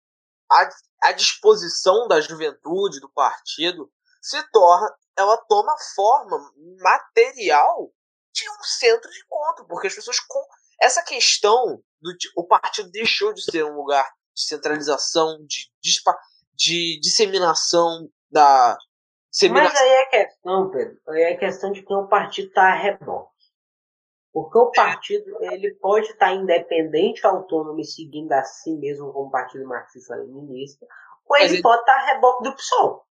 a, a disposição da juventude, do partido, se torna, ela toma forma material de um centro de encontro, porque as pessoas com essa questão do o partido deixou de ser um lugar de centralização, de, de, de disseminação da disseminação. Mas aí é questão, Pedro, aí é questão de que o partido está a reboque. Porque o partido ele pode estar independente, autônomo e seguindo a si mesmo como partido marxista-leninista, ou ele, ele, pode estar a reboque do PSOL.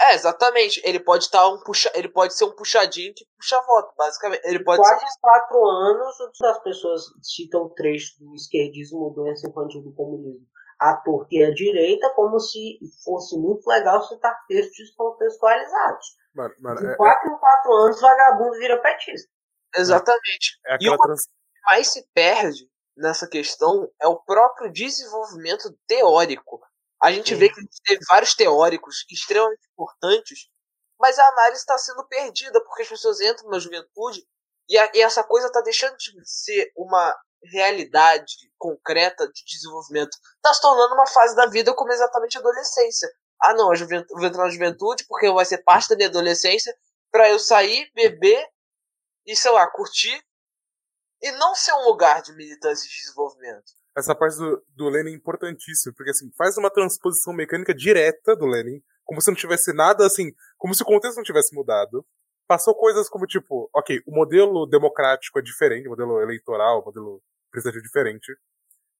É, exatamente. Ele pode estar um puxa, ele pode ser um puxadinho que puxa voto, basicamente. Ele pode Quase ser... quatro anos, as pessoas citam o trecho do esquerdismo, doença infantil do comunismo, a torta e a direita, como se fosse muito legal citar textos contextualizados. Mano, mano, de é, quatro é... em quatro anos, vagabundo vira petista. Exatamente. É e o trans... que mais se perde nessa questão é o próprio desenvolvimento teórico. A gente Sim. vê que a gente teve vários teóricos extremamente importantes, mas a análise está sendo perdida porque as pessoas entram na juventude e, a, e essa coisa está deixando de ser uma realidade concreta de desenvolvimento. Está se tornando uma fase da vida como exatamente a adolescência. Ah, não, eu vou entrar na juventude porque vai ser parte da minha adolescência para eu sair, beber e, sei lá, curtir e não ser um lugar de militância e de desenvolvimento. Essa parte do, do Lenin é importantíssima, porque assim, faz uma transposição mecânica direta do Lenin, como se não tivesse nada assim, como se o contexto não tivesse mudado. Passou coisas como tipo, ok, o modelo democrático é diferente, o modelo eleitoral, o modelo presidencial é diferente.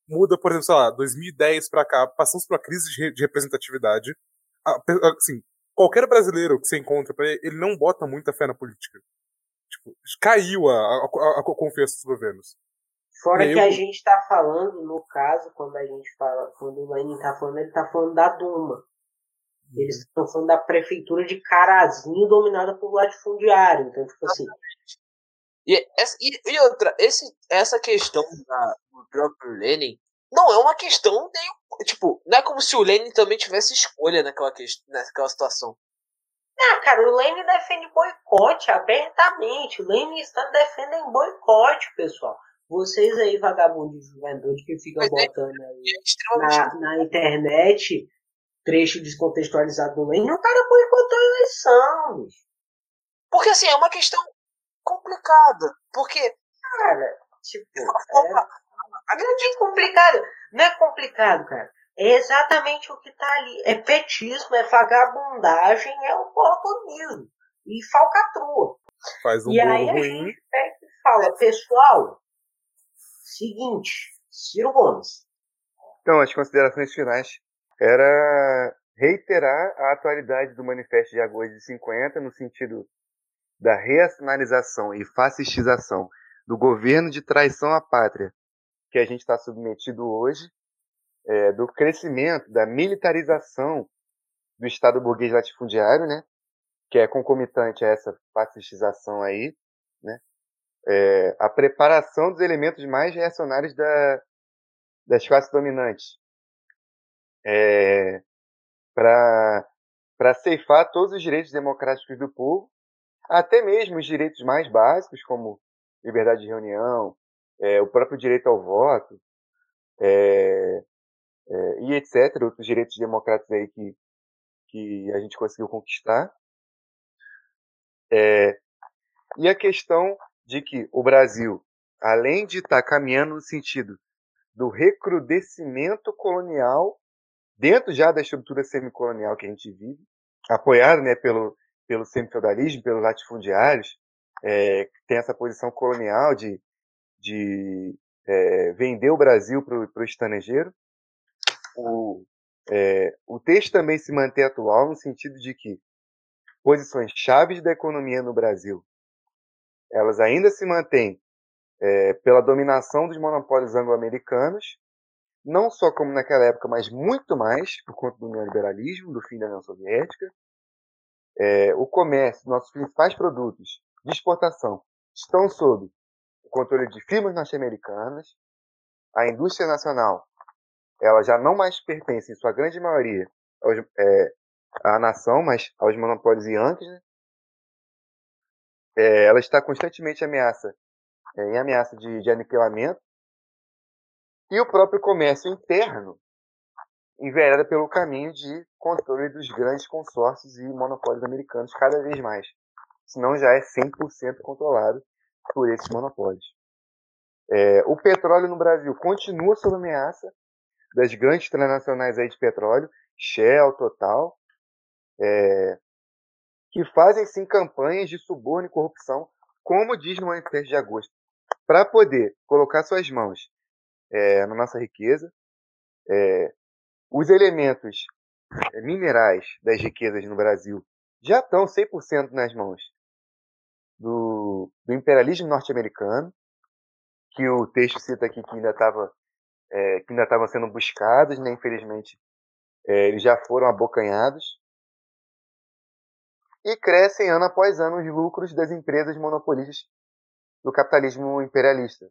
Muda, por exemplo, sei lá, 2010 para cá, passamos por uma crise de, de representatividade. Assim, qualquer brasileiro que você encontra, ele não bota muita fé na política. Tipo, caiu a, a, a confiança dos governos. Fora que a gente está falando, no caso, quando a gente fala, quando o Lenin está falando, ele está falando da Duma. Eles estão falando da prefeitura de Carazinho dominada por latifundiário. Então, tipo assim. E, e, e outra, esse, essa questão da, do próprio Lenin não é uma questão nem. Tipo, não é como se o Lenin também tivesse escolha naquela, naquela situação. Ah, cara, o Lenin defende boicote abertamente. O Lenin está defendendo boicote, pessoal. Vocês aí, vagabundos de juventude, que ficam Mas é botando aí é na, na internet trecho descontextualizado do Lenin, o cara boicotou a eleição. Porque assim, é uma questão complicada. Porque. Cara, tipo. É, não é complicado. Não é complicado, cara. É exatamente o que tá ali. É petismo, é vagabundagem, é oportunismo. E falcatrua. Faz um e aí ruim. a gente pega e fala, pessoal, seguinte, Ciro Gomes. Então, as considerações finais era reiterar a atualidade do Manifesto de Agosto de 50 no sentido da reacionalização e fascistização do governo de traição à pátria que a gente está submetido hoje, é, do crescimento, da militarização do Estado burguês latifundiário, né, que é concomitante a essa fascistização aí, né, é, a preparação dos elementos mais reacionários da, das classes dominantes, é, para ceifar todos os direitos democráticos do povo, até mesmo os direitos mais básicos, como liberdade de reunião, é, o próprio direito ao voto, é, é, e etc., outros direitos democráticos aí que, que a gente conseguiu conquistar. É, e a questão de que o Brasil, além de estar tá caminhando no sentido do recrudescimento colonial dentro já da estrutura semicolonial que a gente vive, apoiado né, pelo, pelo semifeudalismo, pelos latifundiários, é, tem essa posição colonial de, de é, vender o Brasil para o estrangeiro. O, é, o texto também se mantém atual no sentido de que posições chaves da economia no Brasil elas ainda se mantêm é, pela dominação dos monopólios anglo-americanos não só como naquela época, mas muito mais por conta do neoliberalismo, do fim da União Soviética. É, o comércio, nossos principais produtos de exportação estão sob o controle de firmas norte-americanas. A indústria nacional, ela já não mais pertence, em sua grande maioria, aos, é, à nação, mas aos monopólios yankees. Né? É, ela está constantemente ameaça, é, em ameaça de, de aniquilamento e o próprio comércio interno envereda pelo caminho de controle dos grandes consórcios e monopólios americanos cada vez mais. Senão já é 100% controlado por esses monopólios. É, o petróleo no Brasil continua sob ameaça das grandes transnacionais aí de petróleo, Shell, Total, é, que fazem sim campanhas de suborno e corrupção, como diz no Manifesto de Agosto, para poder colocar suas mãos é, na nossa riqueza. É, os elementos é, minerais das riquezas no Brasil já estão 100% nas mãos do, do imperialismo norte-americano, que o texto cita aqui que ainda estava é, que ainda estavam sendo buscados, né? infelizmente é, eles já foram abocanhados e crescem ano após ano os lucros das empresas monopolistas do capitalismo imperialista.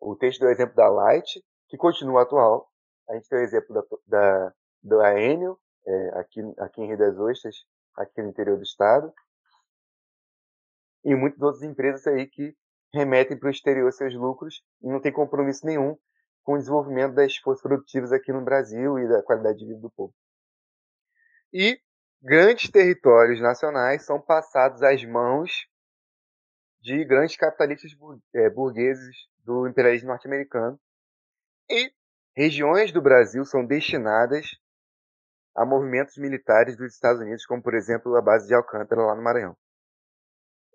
O texto deu o exemplo da Light, que continua atual. A gente tem o exemplo da, da, da Enel, é, aqui, aqui em Rio das Ostras, aqui no interior do estado. E muitas outras empresas aí que remetem para o exterior seus lucros e não tem compromisso nenhum com o desenvolvimento das forças produtivas aqui no Brasil e da qualidade de vida do povo. E grandes territórios nacionais são passados às mãos de grandes capitalistas é, burgueses do imperialismo norte-americano. E regiões do Brasil são destinadas a movimentos militares dos Estados Unidos, como por exemplo a base de Alcântara lá no Maranhão.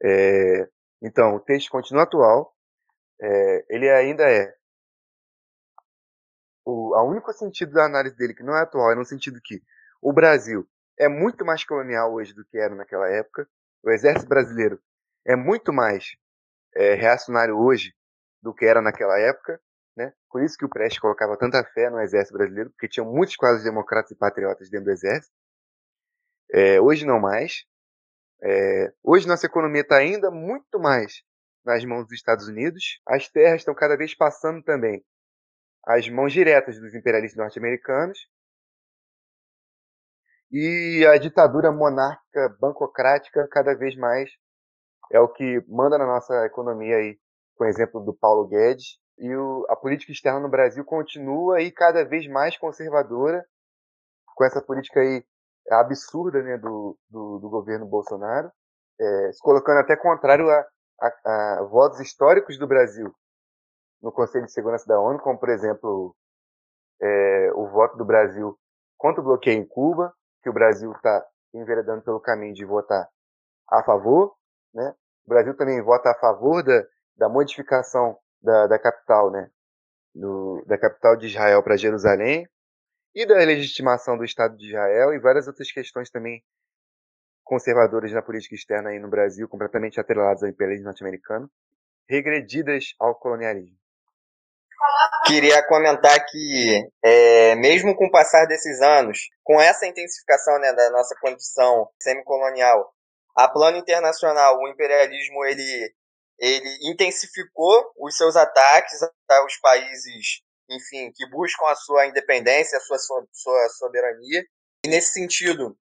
É, então, o texto continua atual, é, ele ainda é. O a único sentido da análise dele que não é atual é no sentido que o Brasil é muito mais colonial hoje do que era naquela época. O exército brasileiro é muito mais é, reacionário hoje do que era naquela época. Né? Por isso que o Prestes colocava tanta fé no exército brasileiro, porque tinha muitos quadros democratas e patriotas dentro do exército. É, hoje não mais. É, hoje nossa economia está ainda muito mais nas mãos dos Estados Unidos. As terras estão cada vez passando também às mãos diretas dos imperialistas norte-americanos. E a ditadura monárquica bancocrática cada vez mais é o que manda na nossa economia aí, com o exemplo do Paulo Guedes. E o, a política externa no Brasil continua aí cada vez mais conservadora, com essa política aí absurda né, do, do, do governo Bolsonaro, é, se colocando até contrário a, a, a votos históricos do Brasil no Conselho de Segurança da ONU, como por exemplo é, o voto do Brasil contra o bloqueio em Cuba, que o Brasil está enveredando pelo caminho de votar a favor, né? O Brasil também vota a favor da, da modificação da, da capital, né? Do, da capital de Israel para Jerusalém e da legitimação do Estado de Israel e várias outras questões também conservadoras na política externa aí no Brasil, completamente atreladas ao imperialismo norte-americano, regredidas ao colonialismo. Queria comentar que, é, mesmo com o passar desses anos, com essa intensificação né, da nossa condição semicolonial, a plano internacional, o imperialismo ele, ele intensificou os seus ataques aos países, enfim, que buscam a sua independência, a sua, sua soberania. E nesse sentido,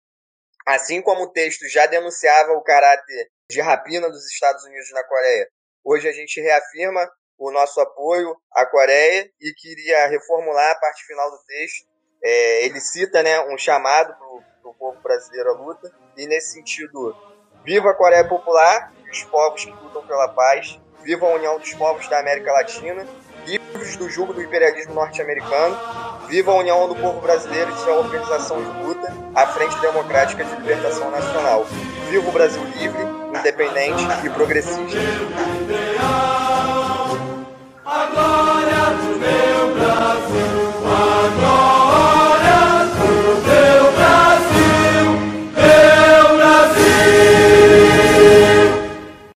assim como o texto já denunciava o caráter de rapina dos Estados Unidos na Coreia, hoje a gente reafirma o nosso apoio à Coreia e queria reformular a parte final do texto. É, ele cita né, um chamado para o povo brasileiro à luta, e nesse sentido Viva a Coreia Popular os povos que lutam pela paz. Viva a união dos povos da América Latina, livres do jugo do imperialismo norte-americano. Viva a união do povo brasileiro e sua organização de luta, a Frente Democrática de Libertação Nacional. Viva o Brasil livre, independente e progressista. Allah